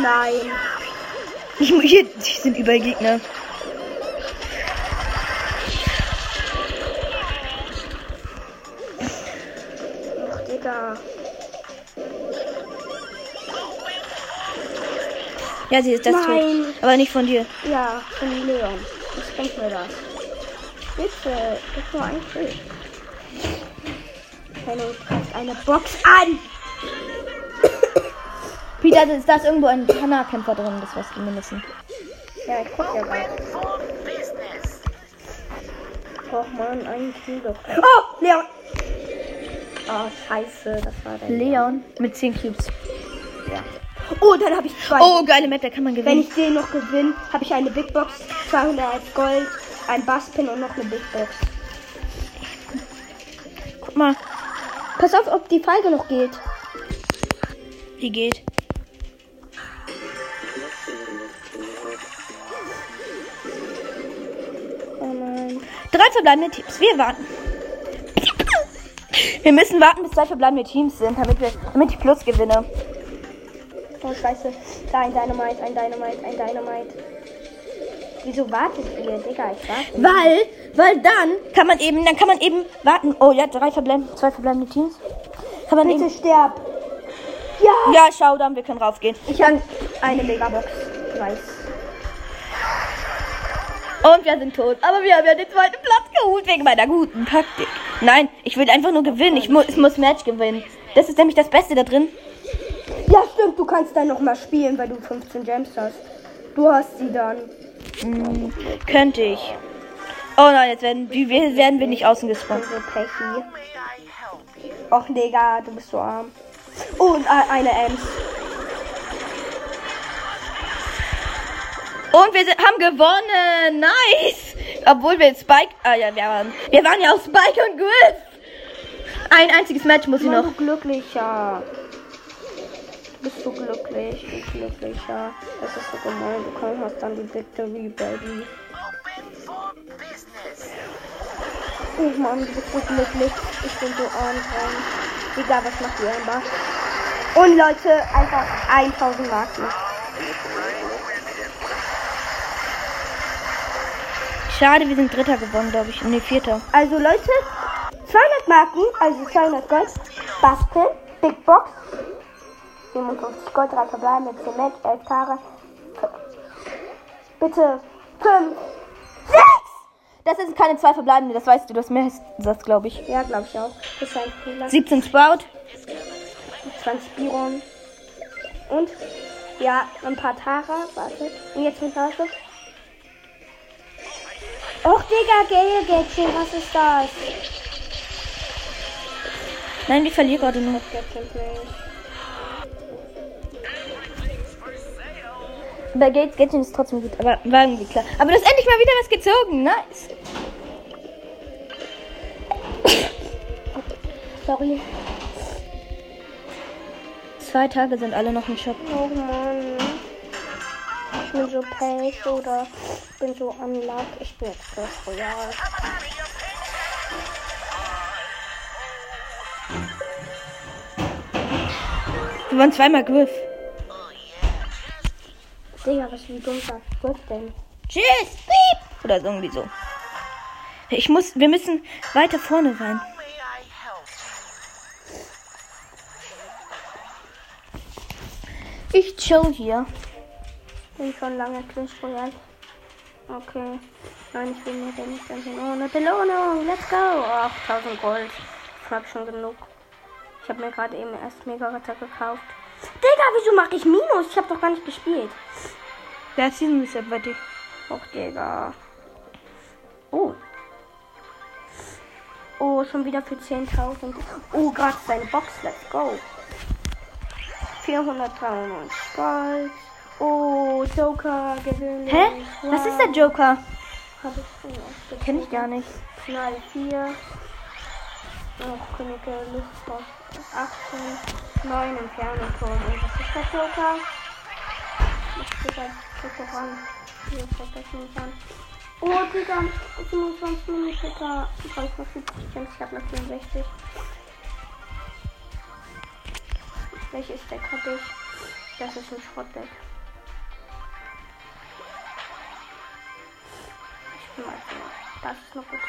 nein. Ich, hier die sind überall Gegner. Ja, sie ist das Nein. tot. Aber nicht von dir. Ja, von Leon. Was bringt mir das? Bitte, das nur ein Kill. Hello, du hast eine Box an. Peter, ist da ist irgendwo ein Kanarkämpfer drin, das weißt du mindestens. Ja, ich guck ja gerade. Och man, ein Kill doch. Oh, Leon. Oh, scheiße, das war der. Leon mit 10 Cubes. Oh, dann habe ich zwei. Oh, geile Map, da kann man Wenn gewinnen. ich den noch gewinne, habe ich eine Big Box, 200 als Gold, ein Basspin und noch eine Big Box. Guck mal, Pass auf, ob die Folge noch geht. die geht. Oh nein. Drei verbleibende Teams. Wir warten. Wir müssen warten, bis zwei verbleibende Teams sind, damit, wir, damit ich Plus gewinne. Oh, scheiße. Da ein Dynamite, ein Dynamite, ein Dynamite. Wieso wartet ihr, Digga? Ich warte. Weil, weil dann kann man eben, dann kann man eben warten. Oh ja, drei verbleibende, zwei verbleibende Teams. Kann man Bitte eben. sterb. Ja. Ja, schau dann, wir können raufgehen. Ich habe eine Megabox. Nice. Und wir sind tot. Aber wir haben ja den zweiten Platz geholt wegen meiner guten Taktik. Nein, ich will einfach nur gewinnen. Ich, mu ich muss Match gewinnen. Das ist nämlich das Beste da drin. Ja, stimmt. Du kannst dann noch mal spielen, weil du 15 Gems hast. Du hast sie dann. Hm, könnte ich. Oh nein, jetzt werden, wir- werden wir nicht außen gespawnt. Och, Digga, du bist so arm. Oh, und a- eine Ems. Und wir sind, haben gewonnen. Nice. Obwohl wir jetzt Spike. Ah ja, wir waren. Wir waren ja auch Spike und Griff. Ein einziges Match muss ich noch. glücklicher. Bist du glücklich, du glücklicher. Das ist so gemein. Du kannst hast dann die Victory, Baby. Oh Mann, du bist so glücklich. Ich bin so arm. Egal, was macht die Amber? Und Leute, einfach 1000 Marken. Schade, wir sind Dritter geworden, glaube ich. Nee, Vierter. Also Leute, 200 Marken, also 200 Gold, Basteln, Big Box, 57 Gold, 3 verbleiben mit Zement, 11 Tare. Bitte, 5, 6! Das sind keine zwei verbleibende, das weißt du. Das mehr ist das, glaube ich. Ja, glaube ich auch. Das ist ein Fehler. 17 Sprout. 20 Biron. Und, ja, ein paar Tara, warte. Und jetzt mit Hause. Och, Digga, Gale Gäckchen, was ist das? Nein, wir verlieren gerade nur. Gäckchen Bei Gates Gadget ist trotzdem gut, aber war irgendwie klar. Aber du hast endlich mal wieder was gezogen, nice. Sorry. Zwei Tage sind alle noch im Shop. Oh Mann. Ich bin so pace oder ich bin so unluck. Ich bin jetzt Clash Royale. Wir waren zweimal Griff. Digga, was wie dumm sagt denn? Tschüss, piep. Oder so irgendwie so. Ich muss, wir müssen weiter vorne sein. Ich chill hier. Bin schon lange Clash Royale. Okay. Nein, ich will mir den nicht ansehen. Oh, eine Belohnung. Let's go. Oh, 1000 Gold. Ich hab schon genug. Ich habe mir gerade eben erst Mega Ritter gekauft. Digga, wieso mache ich Minus? Ich habe doch gar nicht gespielt. Der hat Season Reset bei dir. Och, Digga. Oh. Oh, schon wieder für 10.000. Oh, gerade seine Box. Let's go. 493 Gold. Oh, Joker gewinnt. Hä? Was ist der Joker? Hab ich. Kenn ich gar nicht. Knall 4. Oh, König der Luftpost 18. 9 Inferno-Turm. Und was ist der Joker? Ich steht als Joker ran. Hier verbessern mich an. Oh, Digga, 27 Millimeter. Ich weiß noch 70 Gems, ich hab noch 64. Welches Deck hab ich? Das ist ein Schrottdeck. Ich bin mal. Das ist noch gut.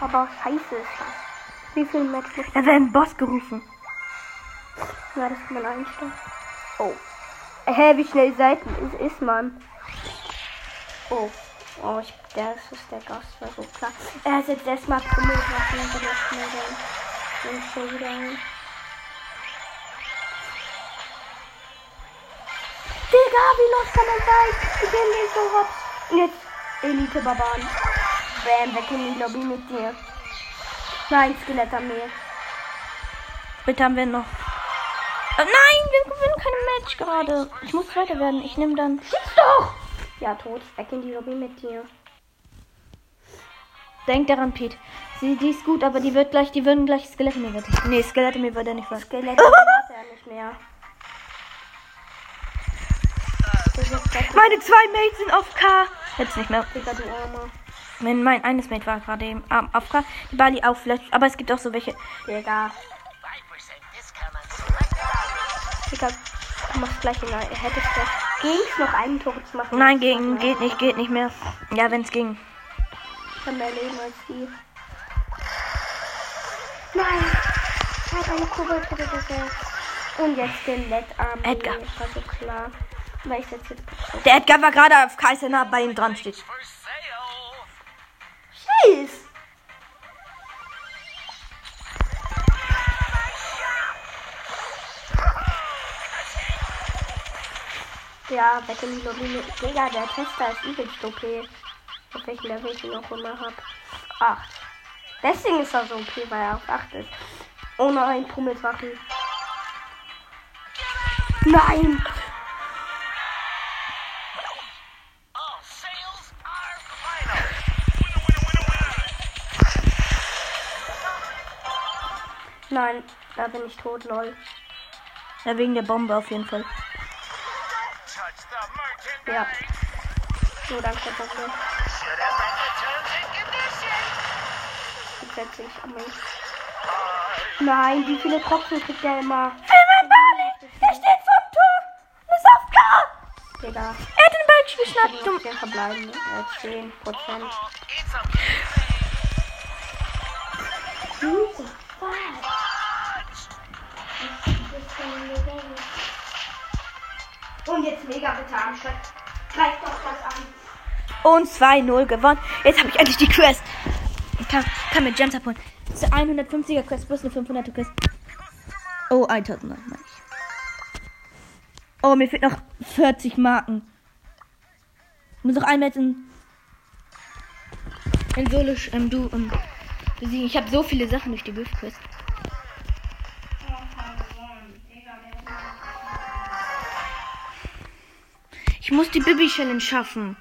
Aber scheiße ist das. Wie viel Match muss Er wird ein Boss gerufen. Ja, das kann man einstellen. Oh. Hä, wie schnell Seiten ist, ist man? Oh. Oh, ich, das ist der Gast, war so klar. Er ist jetzt erstmal Pummelwaffen und wieder schnell dann. Und schon wieder hin. Digga, wie los kann man sein? Ich bin nicht so hops. Und Jetzt Elite Barbaren. Bam, weg in die Lobby mit dir. Nein, Skelettarmee. Bitte haben wir noch. Äh, nein, wir gewinnen kein Match gerade. Ich muss weiter werden. Ich nehme dann. Schieß doch! Ja, tot. Weg in die Lobby mit dir. Denk daran, Pete. Sie, die ist gut, aber die wird gleich, die würden gleich Skelette mir wetten. Nee, Skelette mir würde er nicht was. Skelett hat er nicht mehr. Meine zwei Mates sind auf K. Jetzt nicht mehr. Digga, du Armer. Mein, mein eines Mate war gerade eben auf K. Die Bali auch vielleicht. Aber es gibt auch so welche. Digga. Digga, du machst gleich in der Hättest du ging's noch einen Tor zu machen? Nein, gegen, geht nicht, geht nicht mehr. Ja, wenn es ging. Ich kann mehr Leben als die. Nein! Ich habe eine Koboldkette gesetzt. Und jetzt Skelettarmee. Edgar. Das war so klar. Weil ich jetzt Der Edgar war gerade auf K, der nah bei ihm dran steht. Schieß! Ja, die Lobby. Digga, der Tester ist übelst OP. Auf welchem Level ich ihn noch immer hab. 8. Deswegen ist er so OP, weil er auf 8 ist. Oh nein, Pummelwachen. Nein! Nein, da bin ich tot, lol. Ja, wegen der Bombe auf jeden Fall. Ja. So, danke, Bombe. Die setze ich an mich. Nein, wie viele Tropfen kriegt der immer? Filmen Bali! Der steht vom Tor! Ist auf K! Digga. Er hat den Ball geschnappt. Du 10 verbleiben. Äh, 10 Prozent. Und jetzt mega bitte anstatt. Greif doch das an. Und 2-0 gewonnen. Jetzt habe ich endlich die Quest. Ich kann, kann mir Gems abholen. Das ist eine 150er Quest plus eine 500er Quest. Oh, 1000 meine ich. Oh, mir fehlt noch 40 Marken. Ich muss noch einmal in, in Solo ähm, du ähm, besiegen. Ich habe so viele Sachen durch die Gift Quest. Ich muss die Bibi Challenge schaffen.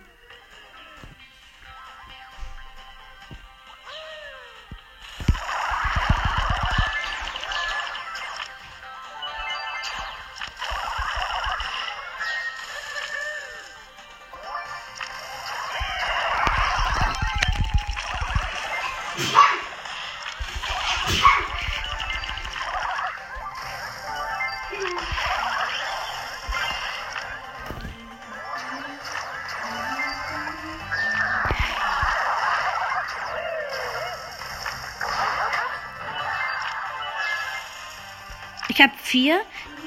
Vier.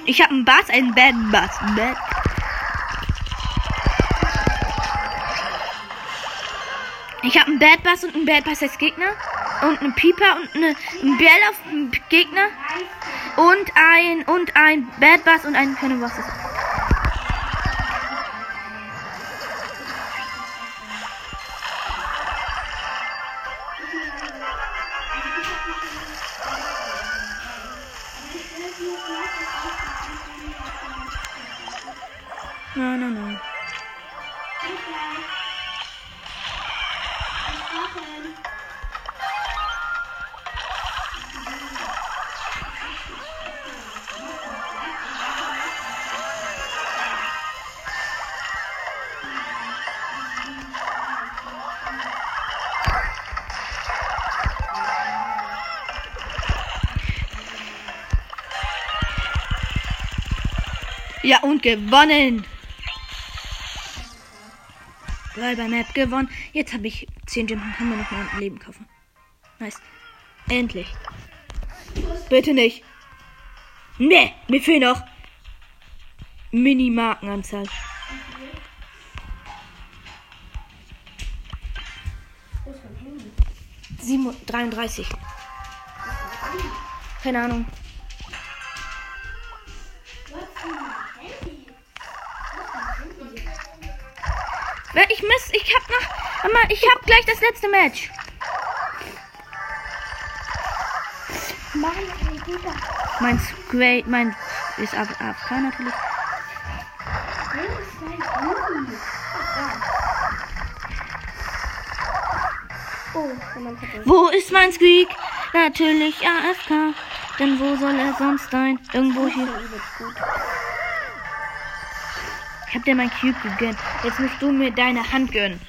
Ich habe einen Bass, einen Bad Bass. Bad. Ich habe einen Bad Bass und einen Bad Bass als Gegner. Und einen Pieper und eine, einen Bell auf Gegner. Und ein, und ein Bad Bass und ein, keine was Ja, und gewonnen. Räuber Map gewonnen. Jetzt habe ich 10 Gem und kann mir noch mal ein Leben kaufen. Nice. Endlich. Bitte nicht. Nee, mir fehlen noch Mini-Markenanzahl. Sieben- 33. Keine Ahnung. Ich hab noch, Mama, ich hab gleich das letzte Match. Mein Squay, mein ist Af- AFK natürlich. Wo ist mein Squeak? Natürlich AFK. Denn wo soll er sonst sein? Irgendwo hier. Ich hab dir mein Cube gegönnt. Jetzt musst du mir deine Hand gönnen.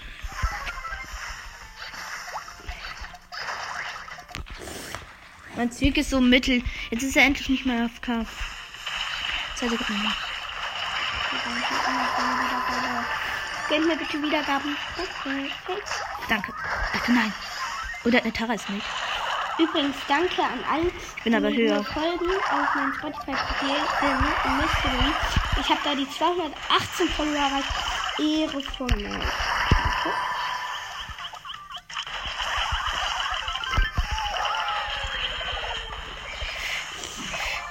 Mein Squeak ist so mittel. Jetzt ist er endlich nicht mehr AFK. Zwei Sekunden. noch. Gönnt mir bitte Wiedergaben. Danke. Bitte nein. Oder eine Tara ist nicht. Übrigens, danke an alle, bin aber höher. folgen auf meinem Spotify-Profil Mystery. Ich habe da die 218 Follower erreicht. Ehre von mir.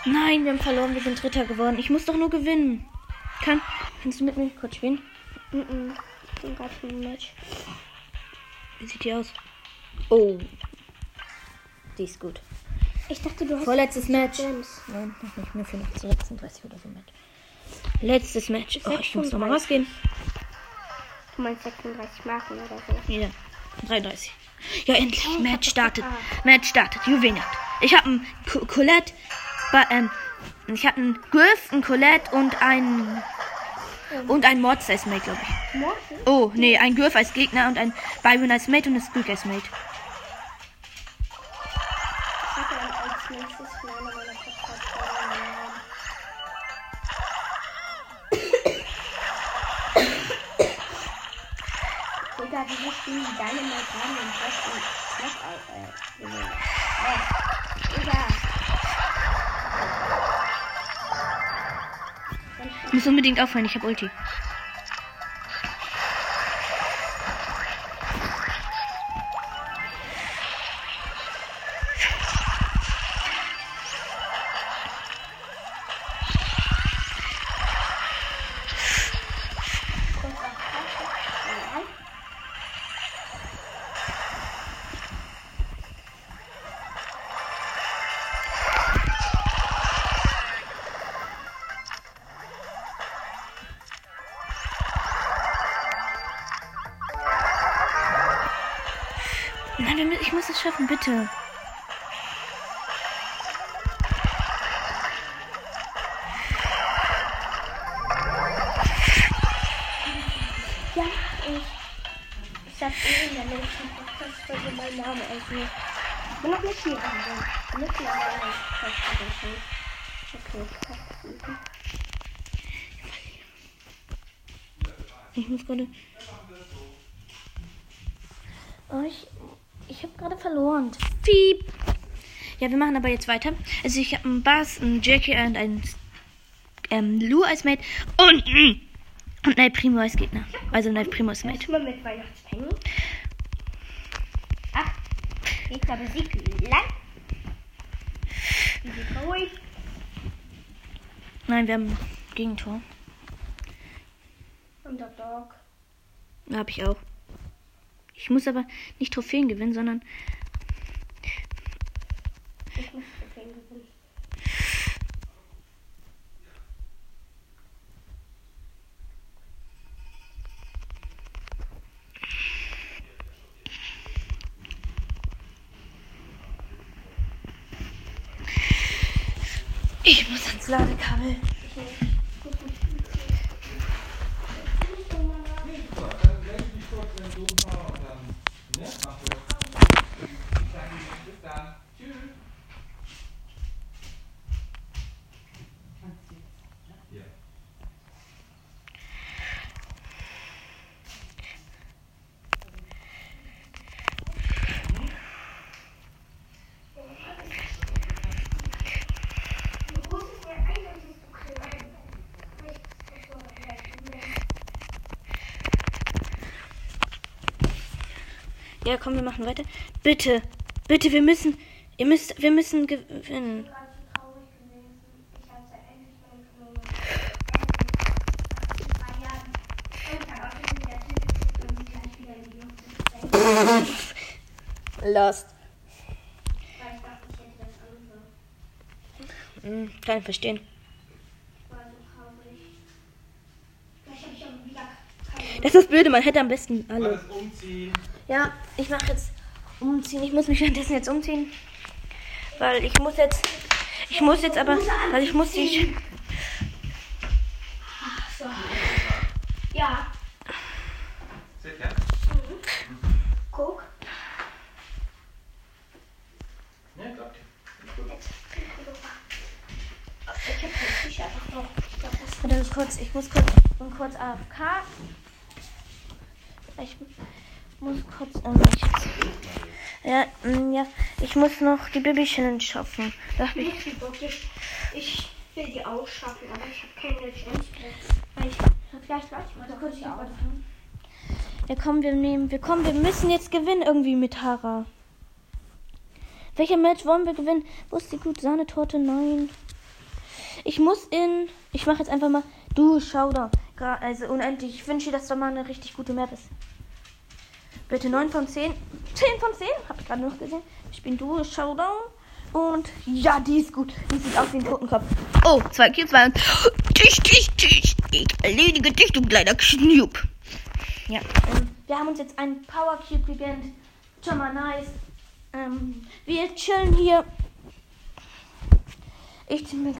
Nein, wir haben verloren. Wir sind Dritter geworden. Ich muss doch nur gewinnen. Kann, kannst du mit mir kurz spielen? Mhm. Ich bin gerade im Match. Wie sieht die aus? Oh. Die ist gut. Ich dachte, du hast Vorletztes Match. Gems. Nein, noch nicht. Mir fehlen noch 36 oder so Match. Letztes Match. Oh, ich muss nochmal 36. rausgehen. Du meinst 36 Marken oder so. Ja. 33. Ja, endlich. Match startet. Match startet. Juwenacht. Ich habe ein Co- Colette, ähm, ich habe einen Griff, ein Colette und ein und ein Mords als Mate, glaube ich. Morphe? Oh, nee, ein Griff als Gegner und ein Byron als Mate und ein Squeak als Mate. Spielen die deine mal gerade den Boss und Knockout, äh, gewinnen? Äh, Digga. Ich muss unbedingt aufhören, ich habe Ulti. Also. Ich bin noch nicht hier drin. Mittlerweile Podcast schon. Okay, Podcast. Ich muss gerade. Oh, ich ich habe gerade verloren. Piep. Ja, wir machen aber jetzt weiter. Also ich habe einen Bass, einen Jackie und einen ähm, Lou als Mate und, und Night Primo als Gegner. Also Night Primo als Mate. Erstmal mit Weihnachtspengen. Gegner besiegt lang. Ruhig. Nein, wir haben Gegentor. Underdog. Habe ich auch. Ich muss aber nicht Trophäen gewinnen, sondern Ich muss Trophäen gewinnen. Ich muss ans Ladekabel. Ja, komm, wir machen weiter. Bitte, bitte, wir müssen, ihr müsst, wir müssen gewinnen. Lost. Hm, kann ich verstehen. Das ist das Blöde, man hätte am besten alle. Alles umziehen. Ja, ich mache jetzt umziehen. Ich muss mich währenddessen jetzt umziehen. Weil ich muss jetzt. Ich muss jetzt aber. Weil ich muss die. Ja, Sicher? guck. Ja, klar. Ich hab kein T-Shirt einfach noch. Ich das Warte kurz, ich muss kurz. Und kurz AFK. Ich muss kurz. Ich, ja, mm, ja, ich muss noch die Baby Challenge schaffen. Da ich, wirklich. Ich will die auch schaffen, aber ich habe keine Chance ich. Vielleicht warte ich mal kurz die Auto. ja, komm, wir nehmen. Wir kommen, wir müssen jetzt gewinnen irgendwie mit Hara. Welcher Match wollen wir gewinnen? Wo ist die gute Sahnetorte? Nein. Ich muss in. Ich mache jetzt einfach mal. Du, Showdown. Also unendlich. Ich wünsche, dass da mal eine richtig gute Map ist. Bitte 9 von 10. 10 von 10. Hab ich gerade noch gesehen. Ich bin du, Showdown. Und ja, die ist gut. Die sieht aus wie ein Totenkopf. Oh, zwei Kills waren. Dich, dich, dich. Ich erledige dich, du kleiner Knub. Ja, ähm, wir haben uns jetzt einen Power Cube gegönnt. Schon mal nice. Ähm, wir chillen hier Ich mir